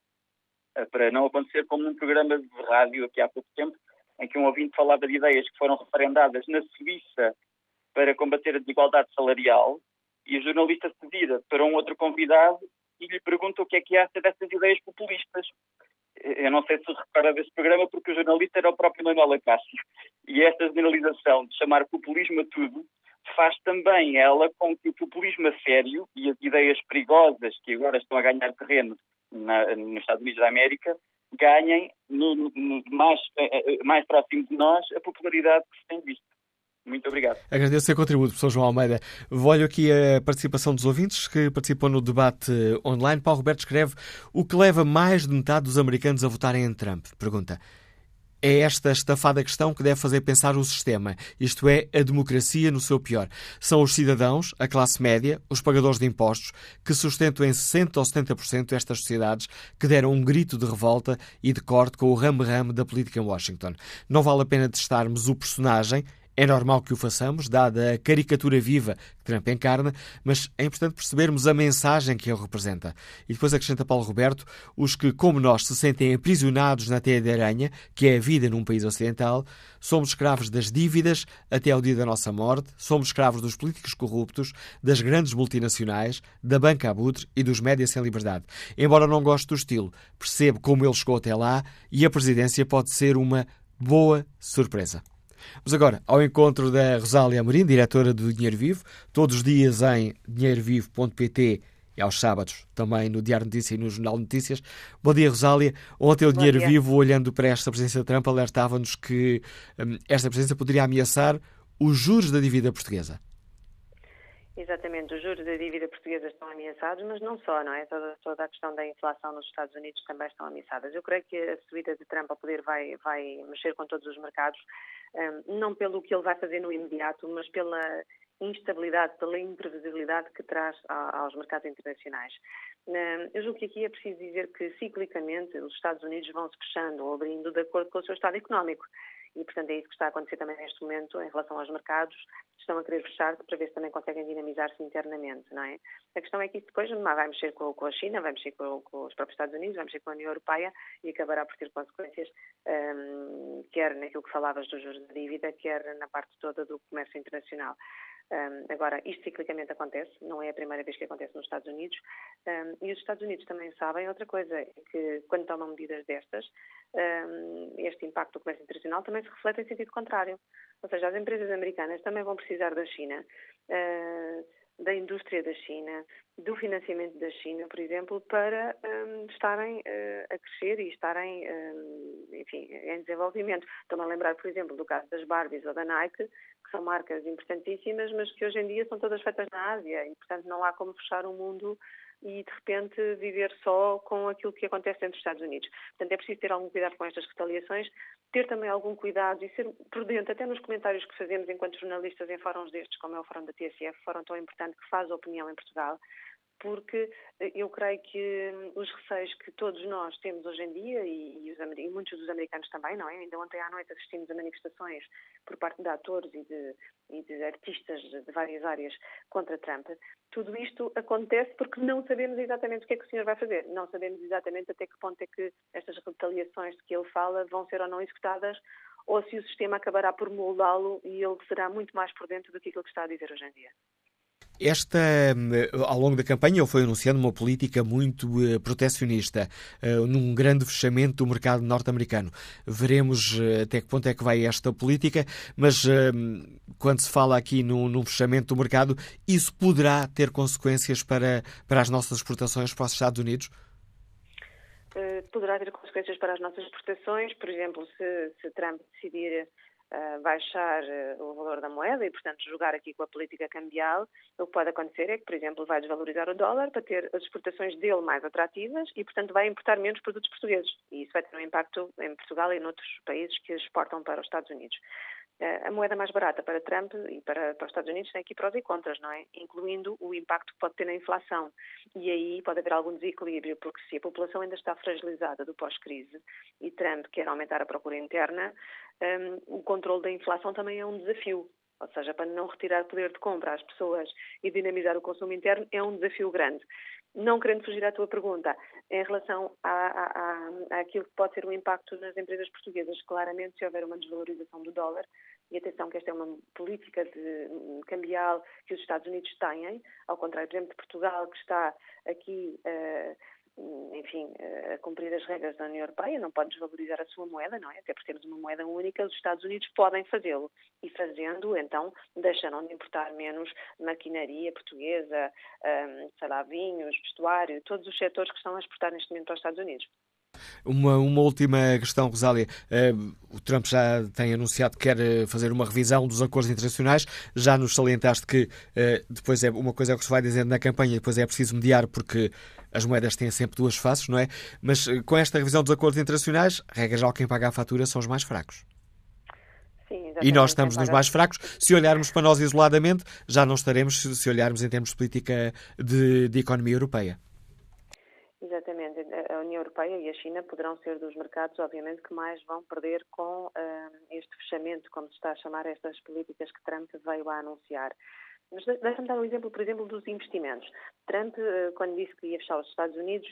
Eh, para não acontecer como num programa de rádio aqui há pouco tempo, em que um ouvinte falava de ideias que foram referendadas na Suíça para combater a desigualdade salarial e o jornalista se vira para um outro convidado e lhe pergunta o que é que acha dessas ideias populistas eu não sei se repara desse programa, porque o jornalista era o próprio Manuel Acácio. E esta generalização de chamar populismo a tudo faz também ela com que o populismo a sério e as ideias perigosas que agora estão a ganhar terreno na, nos Estados Unidos da América ganhem no, no, mais, eh, eh, mais próximo de nós a popularidade que se tem visto. Muito obrigado. Agradeço o seu contributo, professor João Almeida. Olho aqui a participação dos ouvintes que participam no debate online. Paulo Roberto escreve o que leva mais de metade dos americanos a votarem em Trump. Pergunta. É esta estafada questão que deve fazer pensar o sistema, isto é, a democracia no seu pior. São os cidadãos, a classe média, os pagadores de impostos, que sustentam em 60% ou 70% estas sociedades que deram um grito de revolta e de corte com o ramo-ramo da política em Washington. Não vale a pena testarmos o personagem, é normal que o façamos, dada a caricatura viva que Trump encarna, mas é importante percebermos a mensagem que ele representa. E depois acrescenta Paulo Roberto: os que, como nós, se sentem aprisionados na teia de aranha, que é a vida num país ocidental, somos escravos das dívidas até ao dia da nossa morte, somos escravos dos políticos corruptos, das grandes multinacionais, da banca abutre e dos médias sem liberdade. Embora não goste do estilo, percebo como ele chegou até lá e a presidência pode ser uma boa surpresa. Vamos agora ao encontro da Rosália Amorim, diretora do Dinheiro Vivo, todos os dias em dinheirovivo.pt e aos sábados também no Diário Notícia e no Jornal Notícias. Bom dia, Rosália. Ontem o Dinheiro Vivo, olhando para esta presença de Trump, alertava-nos que hum, esta presença poderia ameaçar os juros da dívida portuguesa. Exatamente, os juros da dívida portuguesa estão ameaçados, mas não só, não é? Toda, toda, a questão da inflação nos Estados Unidos também estão ameaçadas. Eu creio que a subida de Trump ao poder vai, vai mexer com todos os mercados, um, não pelo que ele vai fazer no imediato, mas pela instabilidade, pela imprevisibilidade que traz aos mercados internacionais. Eu julgo que aqui é preciso dizer que, ciclicamente, os Estados Unidos vão se fechando ou abrindo de acordo com o seu estado económico. E, portanto, é isso que está a acontecer também neste momento em relação aos mercados. Estão a querer fechar para ver se também conseguem dinamizar-se internamente, não é? A questão é que isso depois vai mexer com, a China, vai mexer com, com, os próprios Estados Unidos, vai mexer com a União Europeia e acabará por ter consequências, um, quer naquilo que falavas dos juros da dívida, quer na parte toda do comércio internacional. Um, agora, isto ciclicamente acontece, não é a primeira vez que acontece nos Estados Unidos, um, e os Estados Unidos também sabem outra coisa, é que quando tomam medidas destas, um, este impacto do comércio internacional também se reflete em sentido contrário. Ou seja, as empresas americanas também vão precisar da China. Uh, da indústria da China, do financiamento da China, por exemplo, para um, estarem uh, a crescer e estarem, um, enfim, em desenvolvimento. Estou-me a lembrar, por exemplo, do caso das Barbies ou da Nike, que são marcas importantíssimas, mas que hoje em dia são todas feitas na Ásia e, portanto, não há como fechar o mundo e, de repente, viver só com aquilo que acontece dentro dos Estados Unidos. Portanto, é preciso ter algum cuidado com estas retaliações, ter também algum cuidado e ser prudente, até nos comentários que fazemos enquanto jornalistas em fóruns destes, como é o fórum da TSF, fórum tão importante que faz opinião em Portugal, porque eh, eu creio que hum, os receios que todos nós temos hoje em dia, e, e, os, e, muitos dos americanos também, não é? Ainda ontem à noite assistimos a manifestações por parte de atores e de, e de artistas de várias áreas contra Trump. Tudo isto acontece porque não sabemos exatamente o que é que o senhor vai fazer. Não sabemos exatamente até que ponto é que estas retaliações de que ele fala vão ser ou não executadas ou se o sistema acabará por moldá-lo e ele será muito mais por dentro do que aquilo que está a dizer hoje em dia. Esta, ao longo da campanha, ele foi anunciando uma política muito uh, protecionista, uh, num grande fechamento do mercado norte-americano. Veremos uh, até que ponto é que vai esta política, mas quando se fala aqui num, num, fechamento do mercado, isso poderá ter consequências para, para as nossas exportações para os Estados Unidos? poderá ter consequências para as nossas exportações, por exemplo, se, se Trump decidir baixar eh, o valor da moeda e, portanto, jogar aqui com a política cambial, o que pode acontecer é que, por exemplo, vai desvalorizar o dólar para ter as exportações dele mais atrativas e, portanto, vai importar menos produtos portugueses. E isso vai ter um impacto em Portugal e em outros países que exportam para os Estados Unidos. A moeda mais barata para Trump e para, para, os Estados Unidos tem aqui prós e contras, não é? Incluindo o impacto que pode ter na inflação. E aí pode haver algum desequilíbrio, porque se a população ainda está fragilizada do pós-crise e Trump quer aumentar a procura interna, um, o controle da inflação também é um desafio. Ou seja, para não retirar poder de compra às pessoas e dinamizar o consumo interno é um desafio grande. Não querendo fugir à tua pergunta, em relação à, à, àquilo que pode ser o impacto nas empresas portuguesas, claramente, se houver uma desvalorização do dólar, e atenção que esta é uma política de, cambial que os Estados Unidos têm, ao contrário, por exemplo, de Portugal, que está aqui. Uh, enfim, a cumprir as regras da União Europeia, não pode desvalorizar a sua moeda, não é? Até porque temos uma moeda única, os Estados Unidos podem fazê-lo. E fazendo, então, deixarão de importar menos maquinaria portuguesa, um, sei lá, vinhos, vestuário, todos os setores que estão a exportar neste momento para os Estados Unidos. Uma, uma última questão, Rosália. Uh, o Trump já tem anunciado que quer eh, fazer uma revisão dos acordos internacionais. Já nos salientaste que uh, depois é uma coisa é o que se vai dizendo na campanha, depois é preciso mediar porque as moedas têm sempre duas faces, não é? Mas com esta revisão dos acordos internacionais, regra geral, quem paga a fatura são os mais fracos. Sim, e nós estamos nos mais fracos. Se olharmos para nós isoladamente, já não estaremos se olharmos em termos de política de, de economia europeia. Exatamente. União Europeia e a China poderão ser dos mercados, obviamente, que mais vão perder com uh, este fechamento, como se está a chamar estas políticas que Trump veio a anunciar. Mas deixa-me dar um exemplo, por exemplo, dos investimentos. Trump, uh, quando disse que ia fechar os Estados Unidos,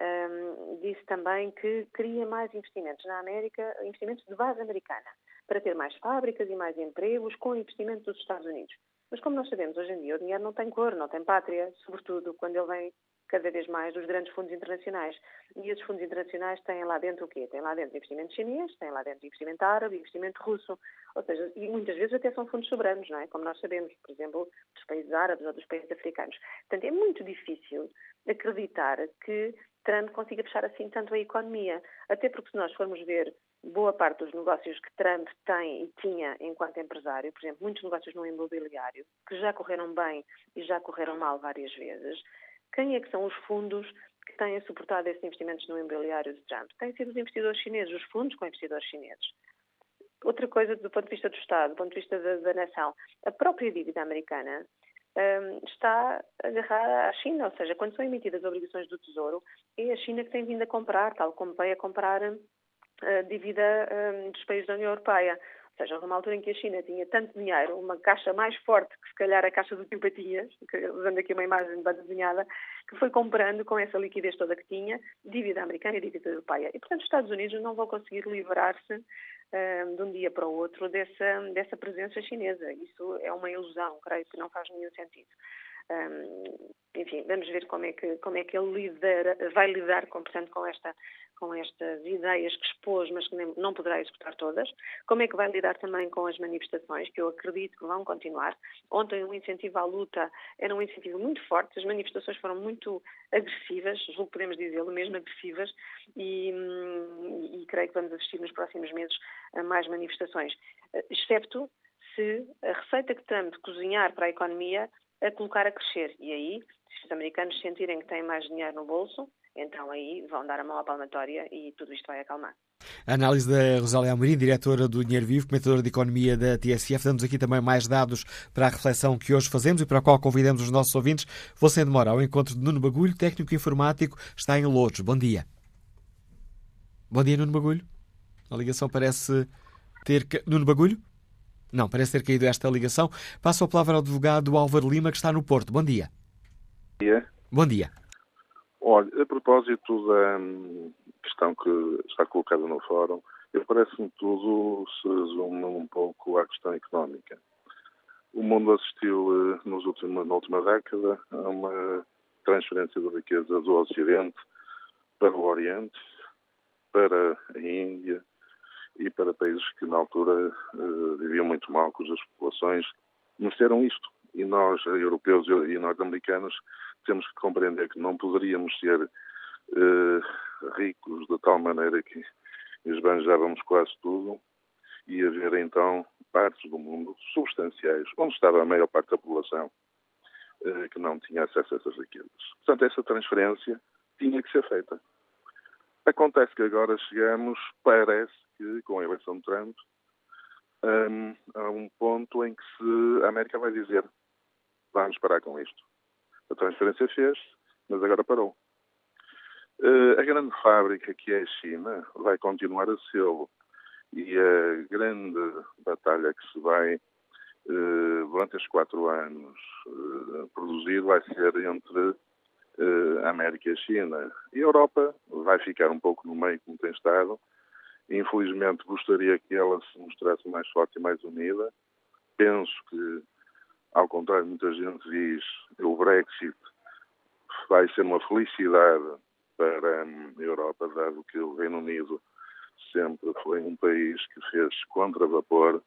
um, ehm, disse também que queria mais investimentos na América, investimentos de base americana, para ter mais fábricas e mais empregos com investimento dos Estados Unidos. Mas como nós sabemos, hoje em dia o dinheiro não tem cor, não tem pátria, sobretudo quando ele vem cada vez mais dos grandes fundos internacionais. E esses fundos internacionais têm lá dentro o quê? Têm lá dentro investimento chinês, têm lá dentro investimento árabe, investimento russo. Ou seja, e muitas vezes até são fundos soberanos, não é? Como nós sabemos, por exemplo, dos países árabes ou dos países africanos. Portanto, é muito difícil acreditar que Trump consiga fechar assim tanto a economia. Até porque se nós formos ver boa parte dos negócios que Trump tem e tinha enquanto empresário, por exemplo, muitos negócios no imobiliário, que já correram bem e já correram mal várias vezes, quem é que são os fundos que têm suportado esses investimentos no imobiliário de Trump? Têm sido os investidores chineses, os fundos com investidores chineses. Outra coisa do ponto de vista do Estado, do ponto de vista da, da nação, a própria dívida americana um, está agarrada à China, ou seja, quando são emitidas obrigações do Tesouro, é a China que tem vindo a comprar, tal como veio a comprar a dívida um, dos países da União Europeia. Seja, houve uma altura em que a China tinha tanto dinheiro, uma caixa mais forte que se calhar a caixa do Simpatias, usando aqui uma imagem de desenhada, que foi comprando com essa liquidez toda que tinha, dívida americana e dívida europeia. E, portanto, os Estados Unidos não vão conseguir livrar-se um, de um dia para o outro dessa, dessa presença chinesa. Isso é uma ilusão, creio que não faz nenhum sentido. Um, enfim, vamos ver como é que, como é que ele lidera, vai lidar com, portanto, com, esta, com estas ideias que expôs, mas que nem, não poderá executar todas. Como é que vai lidar também com as manifestações, que eu acredito que vão continuar. Ontem o incentivo à luta era um incentivo muito forte, as manifestações foram muito agressivas, julgo que podemos dizê-lo, mesmo agressivas, e, e, e creio que vamos assistir nos próximos meses a mais manifestações, excepto se a receita que Trump cozinhar para a economia a colocar a crescer. E aí, se os americanos sentirem que têm mais dinheiro no bolso, então aí vão dar a mão à palmatória e tudo isto vai acalmar. A análise da Rosália Almerim, diretora do Dinheiro Vivo, comentadora de Economia da TSF. Damos aqui também mais dados para a reflexão que hoje fazemos e para a qual convidamos os nossos ouvintes. Vou sem demora ao encontro de Nuno Bagulho, técnico informático, está em Louros. Bom dia. Bom dia, Nuno Bagulho. A ligação parece ter... Nuno Bagulho? Não, parece ter caído esta ligação. Passo a palavra ao advogado Álvaro Lima, que está no Porto. Bom dia. Bom dia. Bom dia. Olha, a propósito da hum, questão que está colocada no fórum, eu parece-me tudo se resume um pouco à questão económica. O mundo assistiu eh, nos últimos, na última década a uma transferência de riqueza do Ocidente para o Oriente, para a Índia, e para países que na altura uh, viviam muito mal, cujas populações mereceram isto. E nós, europeus e norte-americanos, temos que compreender que não poderíamos ser uh, ricos de tal maneira que esbanjávamos quase tudo e haver então partes do mundo substanciais, onde estava a maior parte da população, uh, que não tinha acesso a essas riquezas. Portanto, essa transferência tinha que ser feita. Acontece que agora chegamos, parece que, com a eleição de Trump, um, a um ponto em que se a América vai dizer vamos parar com isto. A transferência fez, mas agora parou. Uh, a grande fábrica que é a China vai continuar a ser e a grande batalha que se vai uh, durante estes quatro anos uh, produzir vai ser entre a América e a China. E a Europa vai ficar um pouco no meio, como tem estado, Infelizmente, gostaria que ela se mostrasse mais forte e mais unida. Penso que, ao contrário, muita gente diz o Brexit vai ser uma felicidade para hum, a Europa, dado que o Reino Unido sempre foi um país que fez contra-vapor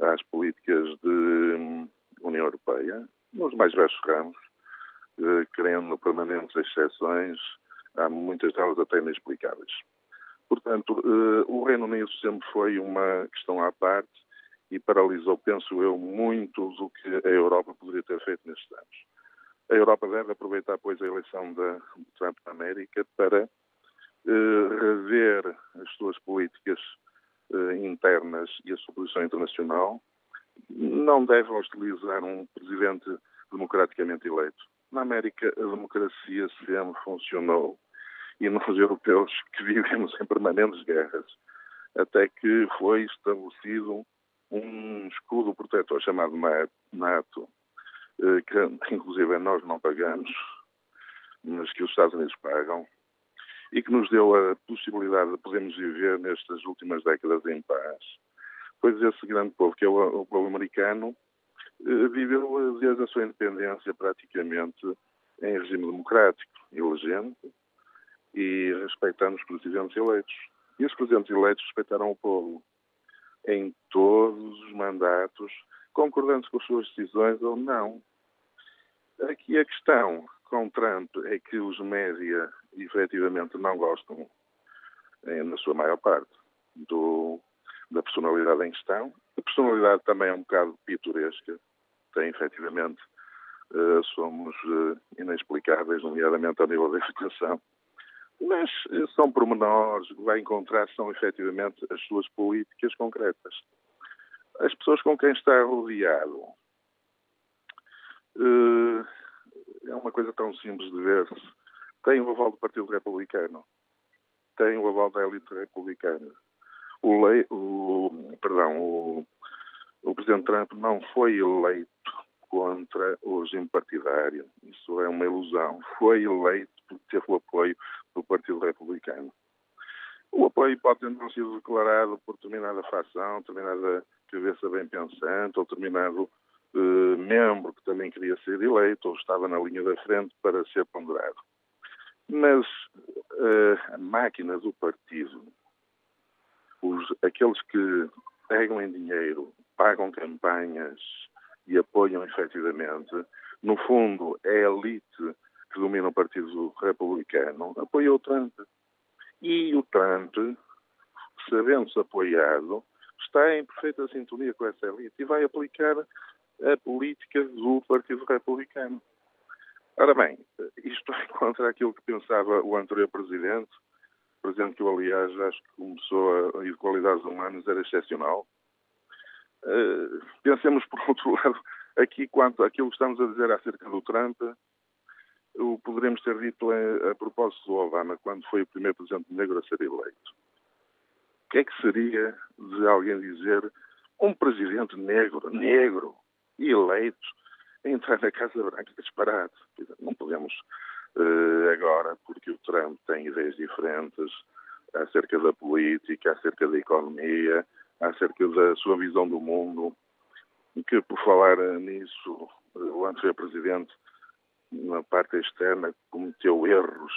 às políticas de hum, União Europeia, nos mais diversos ramos, eh, querendo permanentes exceções, há muitas delas até inexplicáveis. Portanto, eh, o Reino Unido sempre foi uma questão à parte e paralisou, penso eu, muito do que a Europa poderia ter feito nestes anos. A Europa deve aproveitar, pois, a eleição de Trump na América para uh, rever as suas políticas uh, internas e a sua posição internacional. Não deve hostilizar um presidente democraticamente eleito. Na América, a democracia sempre funcionou e nós europeus que vivemos em permanentes guerras, até que foi estabelecido um escudo protetor chamado NATO, eh, que inclusive nós não pagamos, mas que os Estados Unidos pagam, e que nos deu a possibilidade de podermos viver nestas últimas décadas em paz. Pois esse grande povo, que é o, povo americano, eh, viveu desde a sua independência praticamente em regime democrático, elegente, e respeitando os presidentes eleitos. E os presidentes eleitos respeitaram o povo em todos os mandatos, concordando com as suas decisões ou não. Aqui a questão com Trump é que os média efetivamente não gostam, na sua maior parte, do, da personalidade em questão. A personalidade também é um bocado pitoresca, tem efetivamente, uh, somos uh, inexplicáveis, nomeadamente ao nível da educação. Mas eh, são pormenores, vai encontrar são efetivamente as suas políticas concretas. as pessoas com quem está rodeado uh, é uma coisa tão simples de ver-se. Tem o aval do Partido Republicano, tem o aval da elite republicana. O, lei, o, perdão, o, o Presidente Trump não foi eleito contra o regime partidário. Isso é uma ilusão. Foi eleito por ter o apoio do Partido Republicano. O apoio pode ter não sido declarado por determinada facção, determinada cabeça bem pensante ou determinado eh, membro que também queria ser eleito ou estava na linha da frente para ser ponderado. Mas eh, a máquina do partido, os, aqueles que pegam em dinheiro, pagam campanhas e apoiam efetivamente, no fundo é a elite que domina o Partido Republicano, apoiou o Trump. E o Trump, sabendo-se apoiado, está em perfeita sintonia com essa elite e vai aplicar a política do Partido Republicano. Ora bem, isto é contra aquilo que pensava o anterior presidente, presidente que eu, aliás, acho que começou a, ir de qualidades era excepcional. Uh, pensemos, por outro lado, aqui quanto àquilo que estamos a dizer acerca do Trump, o poderemos ter dito a, propósito do Obama, quando foi o primeiro presidente negro a ser eleito. O que é que seria de alguém dizer um presidente negro, negro, eleito, entrar na Casa Branca disparado? Não podemos uh, agora, porque o Trump tem ideias diferentes acerca da política, acerca da economia, acerca da sua visão do mundo, que por falar nisso, o anterior presidente na parte externa, cometeu erros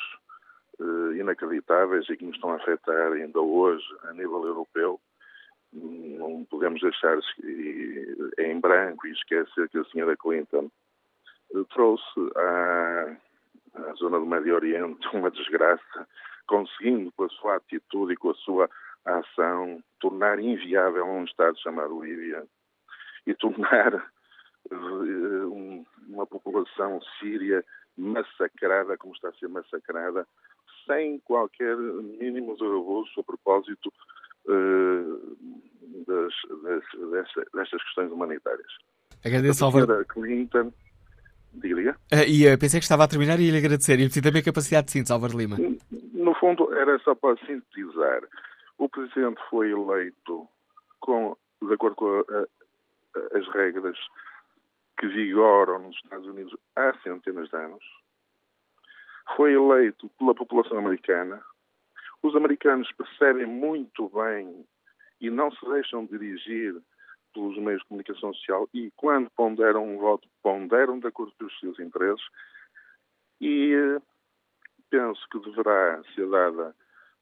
uh, inacreditáveis e que nos estão a afetar ainda hoje a nível europeu. Não podemos deixar em branco e esquecer que a senhora Clinton trouxe à, à zona do Médio Oriente uma desgraça, conseguindo com a sua atitude e com a sua ação tornar inviável um Estado chamado Líbia e tornar uh, uma população síria massacrada, como está a ser massacrada, sem qualquer mínimo de rebuço a propósito uh, das, das, destas, destas questões humanitárias. Agradeço, Álvaro. Clinton. Diga, diga. Uh, e uh, pensei que estava a terminar e ia lhe agradecer. E preciso também a capacidade de síntese, Álvaro Lima. No fundo, era só para sintetizar. O Presidente foi eleito com, de acordo com a, a, as regras que vigoram nos Estados Unidos há centenas de anos, foi eleito pela população americana. Os americanos percebem muito bem e não se deixam dirigir pelos meios de comunicação social e, quando ponderam um voto, ponderam de acordo com os seus interesses. E eh, penso que deverá ser dada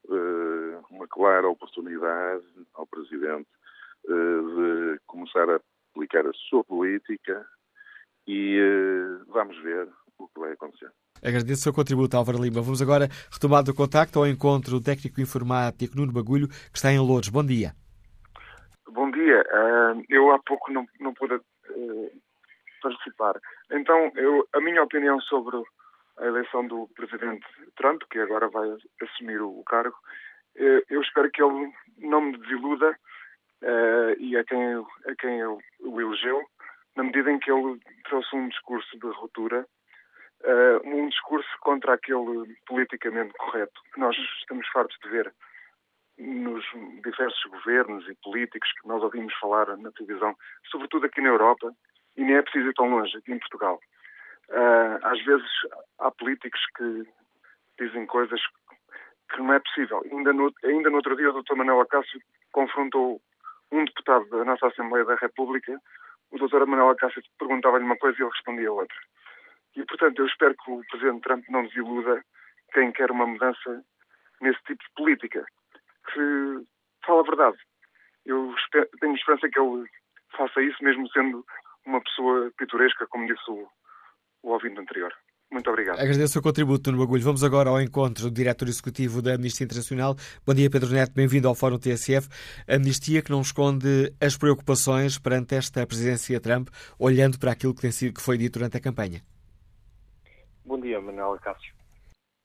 uh, uma clara oportunidade ao Presidente uh, de começar a aplicar a sua política, e uh, vamos ver o que vai acontecer. Agradeço o seu contributo, Álvaro Lima. Vamos agora retomar o contacto ao encontro técnico informático Nuno Bagulho, que está em Louros. Bom dia. Bom dia. Uh, eu há pouco não, não pude uh, participar. Então, eu, a minha opinião sobre a eleição do presidente Trump, que agora vai assumir o cargo, eu espero que ele não me desiluda e a quem, a quem eu o elegeu, na medida em que ele trouxe um discurso de ruptura, uh, um discurso contra aquele politicamente correto que nós estamos fartos de ver nos diversos governos e políticos que nós ouvimos falar na televisão, sobretudo aqui na Europa, e nem é preciso ir tão longe, aqui em Portugal. Uh, às vezes há políticos que dizem coisas que não é possível. Ainda no, ainda no outro dia o Dr. Manuel Acácio confrontou um deputado da nossa Assembleia da República o doutor Manuel Acácio perguntava-lhe uma coisa e ele respondia outra. E, portanto, eu espero que o Presidente Trump não desiluda quem quer uma mudança nesse tipo de política, que fala a verdade. Eu tenho esperança que ele faça isso, mesmo sendo uma pessoa pitoresca, como disse o, o ouvinte anterior. Muito obrigado. Agradeço o contributo, no Bagulho. Vamos agora ao encontro do diretor executivo da Amnistia Internacional. Bom dia, Pedro Neto. Bem-vindo ao Fórum TSF. Amnistia que não esconde as preocupações perante esta presidência Trump, olhando para aquilo que, tem sido, que foi dito durante a campanha. Bom dia, Manuel Cássio.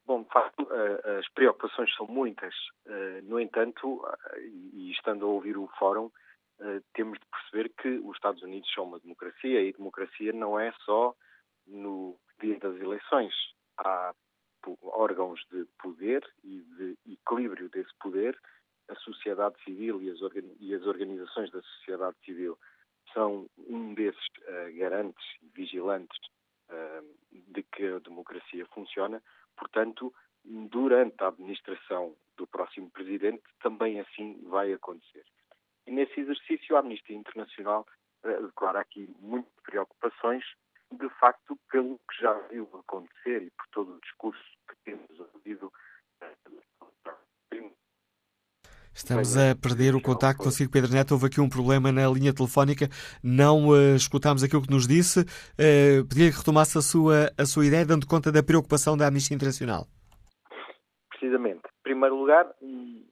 Bom, de facto, eh, as preocupações são muitas. Eh, no entanto, eh, e estando a ouvir o Fórum, temos de perceber que os Estados Unidos são uma democracia e democracia não é só no dia das eleições. Há órgãos de poder e de equilíbrio desse poder. A sociedade civil e as, organizações da sociedade civil são um desses uh, garantes e vigilantes uh, de que a democracia funciona. Portanto, durante a administração do próximo presidente, também assim vai acontecer. E nesse exercício, a Amnistia Internacional uh, declara aqui muitas preocupações, de facto, pelo que já viu acontecer e por todo o discurso que temos ouvido Estamos a perder o contacto consigo, Pedro Neto. Houve aqui um problema na linha telefónica. Não uh, escutámos aquilo que nos disse. Uh, Pedia que retomasse a sua, a sua ideia, dando conta da preocupação da Amnistia Internacional. Precisamente. Em primeiro lugar, um,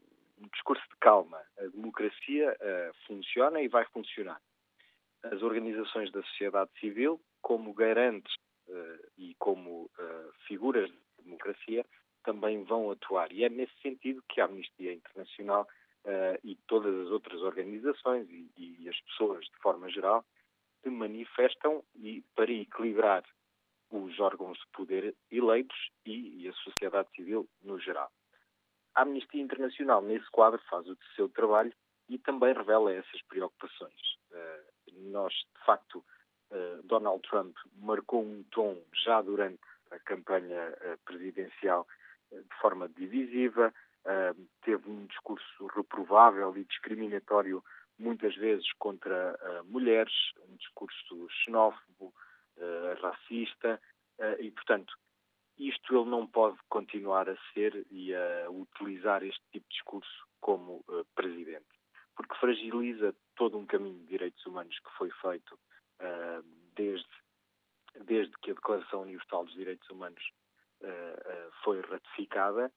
discurso de calma. A democracia uh, funciona e vai funcionar. As organizações da sociedade civil, como garantes uh, e como uh, figuras de democracia, também vão atuar. E é nesse sentido que a Amnistia Internacional uh, e todas as outras organizações e, e, as pessoas, de forma geral, se manifestam e para equilibrar os órgãos de poder eleitos e, e a sociedade civil no geral. A Amnistia Internacional, nesse quadro, faz o seu trabalho e também revela essas preocupações. Uh, nós, de facto, Donald Trump marcou um tom já durante a campanha uh, presidencial de forma divisiva, teve um discurso reprovável e discriminatório muitas vezes contra mulheres, um discurso xenófobo, racista, e, portanto, isto ele não pode continuar a ser e a utilizar este tipo de discurso como presidente, porque fragiliza todo um caminho de direitos humanos que foi feito desde, desde que a Declaração Universal dos Direitos Humanos eh, eh, foi ratificada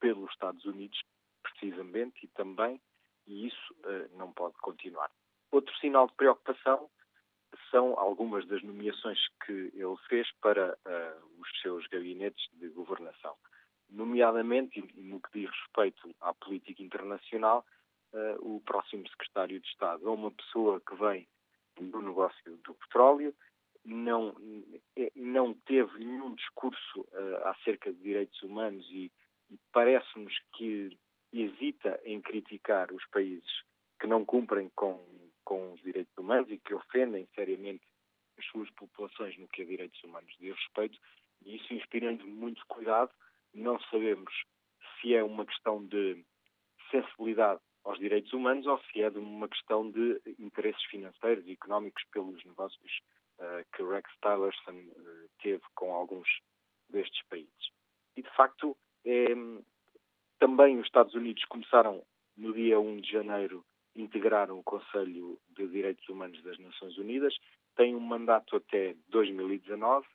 pelos Estados Unidos, precisamente, e também, e isso não pode continuar. Outro sinal de preocupação são algumas das nomeações que ele fez para uh, os seus gabinetes de governação. Nomeadamente, no que diz respeito à política internacional, uh, o próximo secretário de Estado é uma pessoa que vem do negócio do petróleo, não, é, não teve nenhum discurso uh, acerca de direitos humanos e, e parece-nos que hesita em criticar os países que não cumprem com, com os direitos humanos e que ofendem seriamente as suas populações no que a direitos humanos diz respeito, e isso inspirando muito cuidado. Não sabemos se é uma questão de sensibilidade aos direitos humanos ou se é de uma questão de interesses financeiros e económicos pelos negócios uh, que Rex Tillerson uh, teve com alguns destes países. E, de facto, é, também os Estados Unidos começaram, no dia 1 de janeiro, integraram o Conselho de Direitos Humanos das Nações Unidas, têm um mandato até 2019,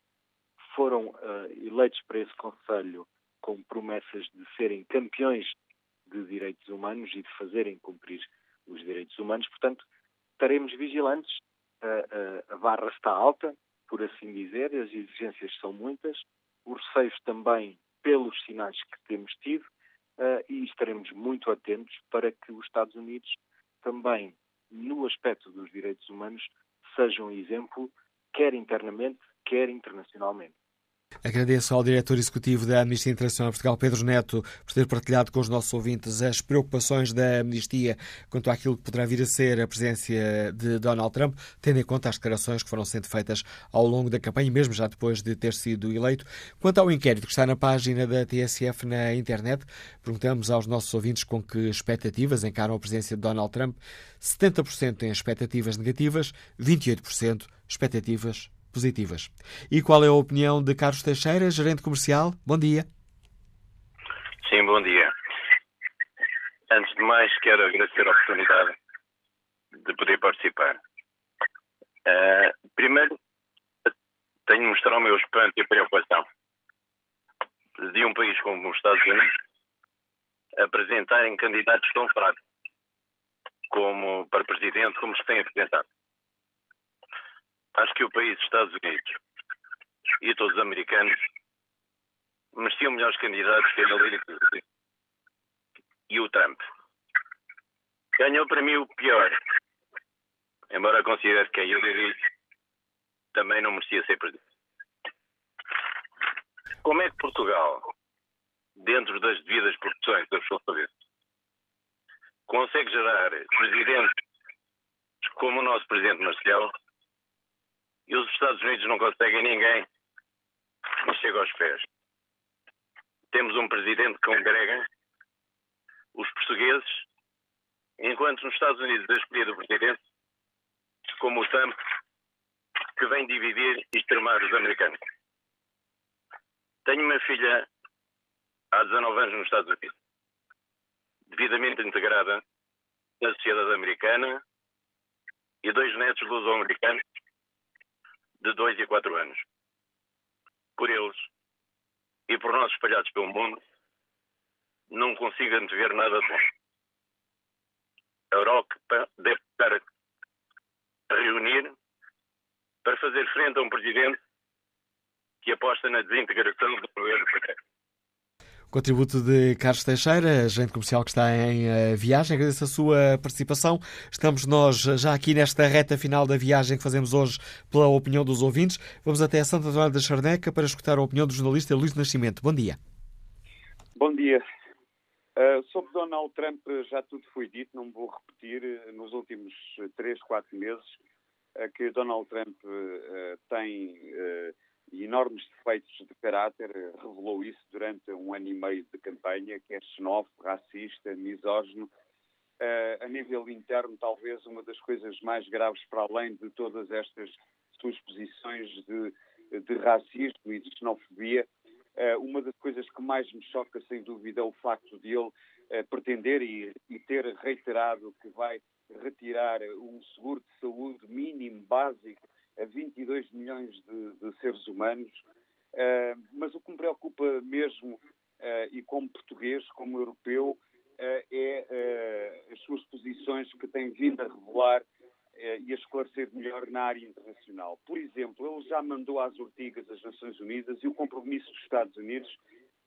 foram uh, eleitos para esse Conselho com promessas de serem campeões de direitos humanos e de fazerem cumprir os direitos humanos. Portanto, estaremos vigilantes a, a, barra está alta, por assim dizer, as exigências são muitas, os receios também pelos sinais que temos tido uh, e estaremos muito atentos para que os Estados Unidos também, no aspecto dos direitos humanos, sejam um exemplo, quer internamente, quer internacionalmente. Agradeço ao diretor executivo da Amnistia Internacional Portugal, Pedro Neto, por ter partilhado com os nossos ouvintes as preocupações da Amnistia quanto àquilo que poderá vir a ser a presença de Donald Trump, tendo em conta as declarações que foram sendo feitas ao longo da campanha, mesmo já depois de ter sido eleito. Quanto ao inquérito que está na página da TSF na internet, perguntamos aos nossos ouvintes com que expectativas encaram a presença de Donald Trump. 70% têm expectativas negativas, 28% expectativas positivas. E qual é a opinião de Carlos Teixeira, gerente comercial? Bom dia. Sim, bom dia. Antes de mais, quero agradecer a oportunidade de poder participar. Uh, primeiro, tenho de mostrar o meu espanto e preocupação de um país como os Estados Unidos apresentarem candidatos tão fracos como para presidente como se tem apresentado. Acho que o país dos Estados Unidos e todos os americanos mereciam melhores candidatos que a Hillary e o Trump. Ganhou para mim o pior embora considere que a Hillary também não merecia ser presidente. Como é que Portugal, dentro das devidas proporções da cabeça, consegue gerar presidentes como o nosso presidente Marcelo e os Estados Unidos não conseguem ninguém que chegue aos pés? Temos um presidente que congrega os portugueses, enquanto nos Estados Unidos é escolhido o presidente como o Trump, que vem dividir e extremar os americanos. Tenho uma filha há 19 anos nos Estados Unidos, devidamente integrada na sociedade americana e dois netos luso-americanos de 2 e 4 anos. Por eles e por nós espalhados pelo mundo, não consigo antever nada de bom. A Europa deve estar a reunir para fazer frente a um presidente que aposta na desintegração do governo Contributo de Carlos Teixeira, agente comercial que está em uh, viagem. Agradeço a sua participação. Estamos nós já aqui nesta reta final da viagem que fazemos hoje pela opinião dos ouvintes. Vamos até a Santa Antônio da Charneca para escutar a opinião do jornalista Luís Nascimento. Bom dia. Bom dia. Uh, sobre Donald Trump já tudo foi dito, não vou repetir. Nos últimos três, quatro meses uh, que Donald Trump tem enormes defeitos de caráter, revelou isso durante um ano e meio de campanha, que é xenófobo, racista, misógino. Uh, a nível interno, talvez uma das coisas mais graves, para além de todas estas suas posições de, de racismo e de xenofobia, uh, uma das coisas que mais me choca, sem dúvida, é o facto de ele uh, pretender e, e ter reiterado que vai retirar um seguro de saúde mínimo, básico, a 22 milhões de, de seres humanos. Uh, mas o que me preocupa mesmo, uh, e como português, como europeu, uh, é as suas posições que tem vindo a revelar e a esclarecer melhor na área internacional. Por exemplo, ele já mandou às ortigas das Nações Unidas e o compromisso dos Estados Unidos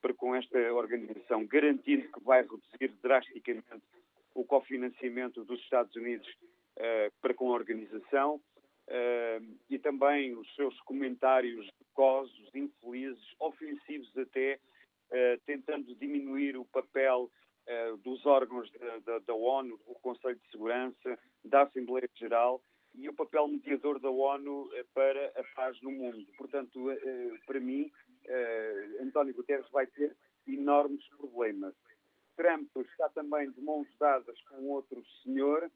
para com esta organização, garantindo que vai reduzir drasticamente o cofinanciamento dos Estados Unidos para com a organização uh, e também os seus comentários cosos, infelizes, ofensivos até, uh, tentando diminuir o papel uh, dos órgãos da, da, da, ONU, do Conselho de Segurança, da Assembleia Geral e o papel mediador da ONU para a paz no mundo. Portanto, para mim, António Guterres vai ter enormes problemas. Trump está também de mãos dadas com outro senhor, eh,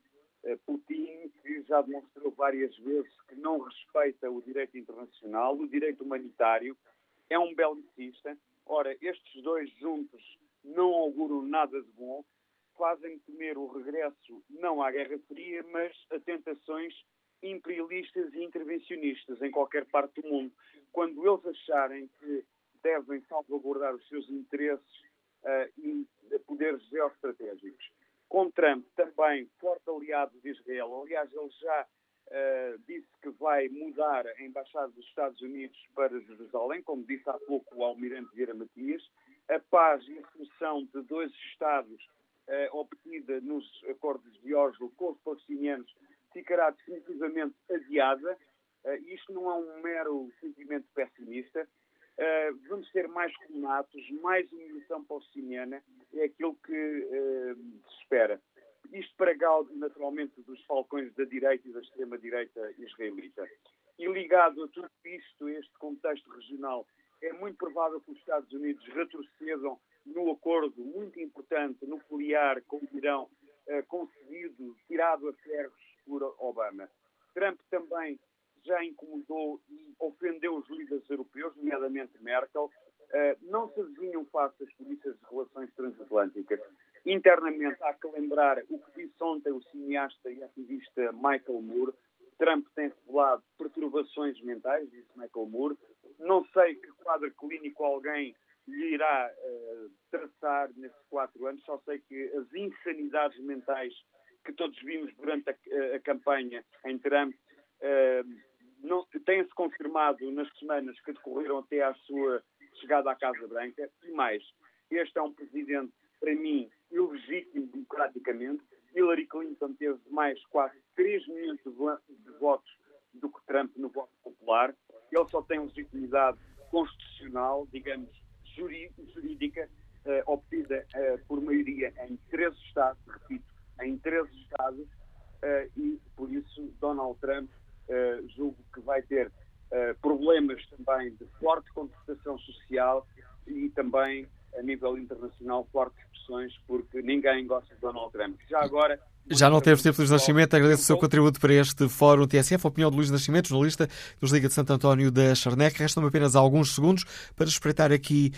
Putin, que já demonstrou várias vezes que não respeita o direito internacional, o direito humanitário, é um belicista. Ora, estes dois juntos não auguram nada de bom, fazem temer o regresso não à Guerra Fria, mas a tentações imperialistas e intervencionistas em qualquer parte do mundo. Quando eles acharem que devem salvaguardar os seus interesses uh, e poderes geoestratégicos com Trump também forte aliado de Israel. Aliás, ele já uh, disse que vai mudar a embaixada dos Estados Unidos para Jerusalém, como disse há pouco o almirante Vieira Matias. A paz e a solução de dois Estados uh, obtida nos acordos de Oslo com os palestinianos ficará definitivamente adiada. Uh, isto não é um mero sentimento pessimista. Uh, vamos ter mais comunatos, mais imigração palestiniana, é aquilo que uh, se espera. Isto para Gaudi, naturalmente, dos falcões da direita e da extrema-direita israelita. E ligado a tudo isto, este contexto regional, é muito provável que os Estados Unidos retrocedam no acordo muito importante nuclear com o Irão, uh, concedido, tirado a ferros por Obama. Trump também já incomodou e ofendeu os líderes europeus, nomeadamente Merkel, uh, não se adivinham fáceis por isso as relações transatlânticas. Internamente, há que lembrar o que disse ontem o cineasta e ativista Michael Moore. Trump tem revelado perturbações mentais, disse Michael Moore. Não sei que quadro clínico alguém lhe irá uh, traçar nesses quatro anos, só sei que as insanidades mentais que todos vimos durante a, a campanha em Trump uh, tem-se confirmado nas semanas que decorreram até à sua chegada à Casa Branca. E mais, este é um presidente, para mim, ilegítimo democraticamente. Hillary Clinton teve mais quase 3 milhões de votos do que Trump no voto popular. Ele só tem legitimidade constitucional, digamos, jurídica, uh, obtida uh, por maioria em 13 Estados, repito, em 13 Estados, uh, e por isso Donald Trump julgo que vai ter problemas também de forte contestação social e também a nível internacional fortes pressões porque ninguém gosta de Donald Trump. Já agora já não teve tempo, Luís Nascimento. Agradeço o seu contributo para este Fórum TSF. A opinião de Luís Nascimento, jornalista dos Liga de Santo António da Charneca. Restam-me apenas alguns segundos para espreitar aqui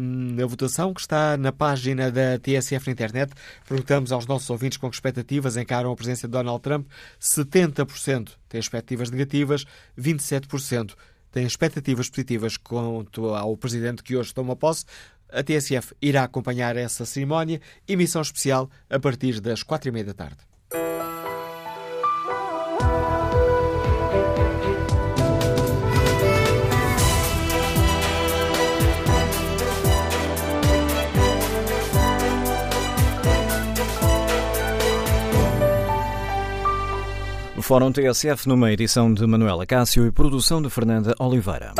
um, a votação que está na página da TSF na internet. Perguntamos aos nossos ouvintes com que expectativas encaram a presença de Donald Trump. 70% têm expectativas negativas, 27% têm expectativas positivas quanto ao presidente que hoje toma posse. A TSF irá acompanhar essa cerimónia, emissão especial a partir das quatro e meia da tarde. Fórum TSF numa edição de Manuela Cássio e produção de Fernanda Oliveira.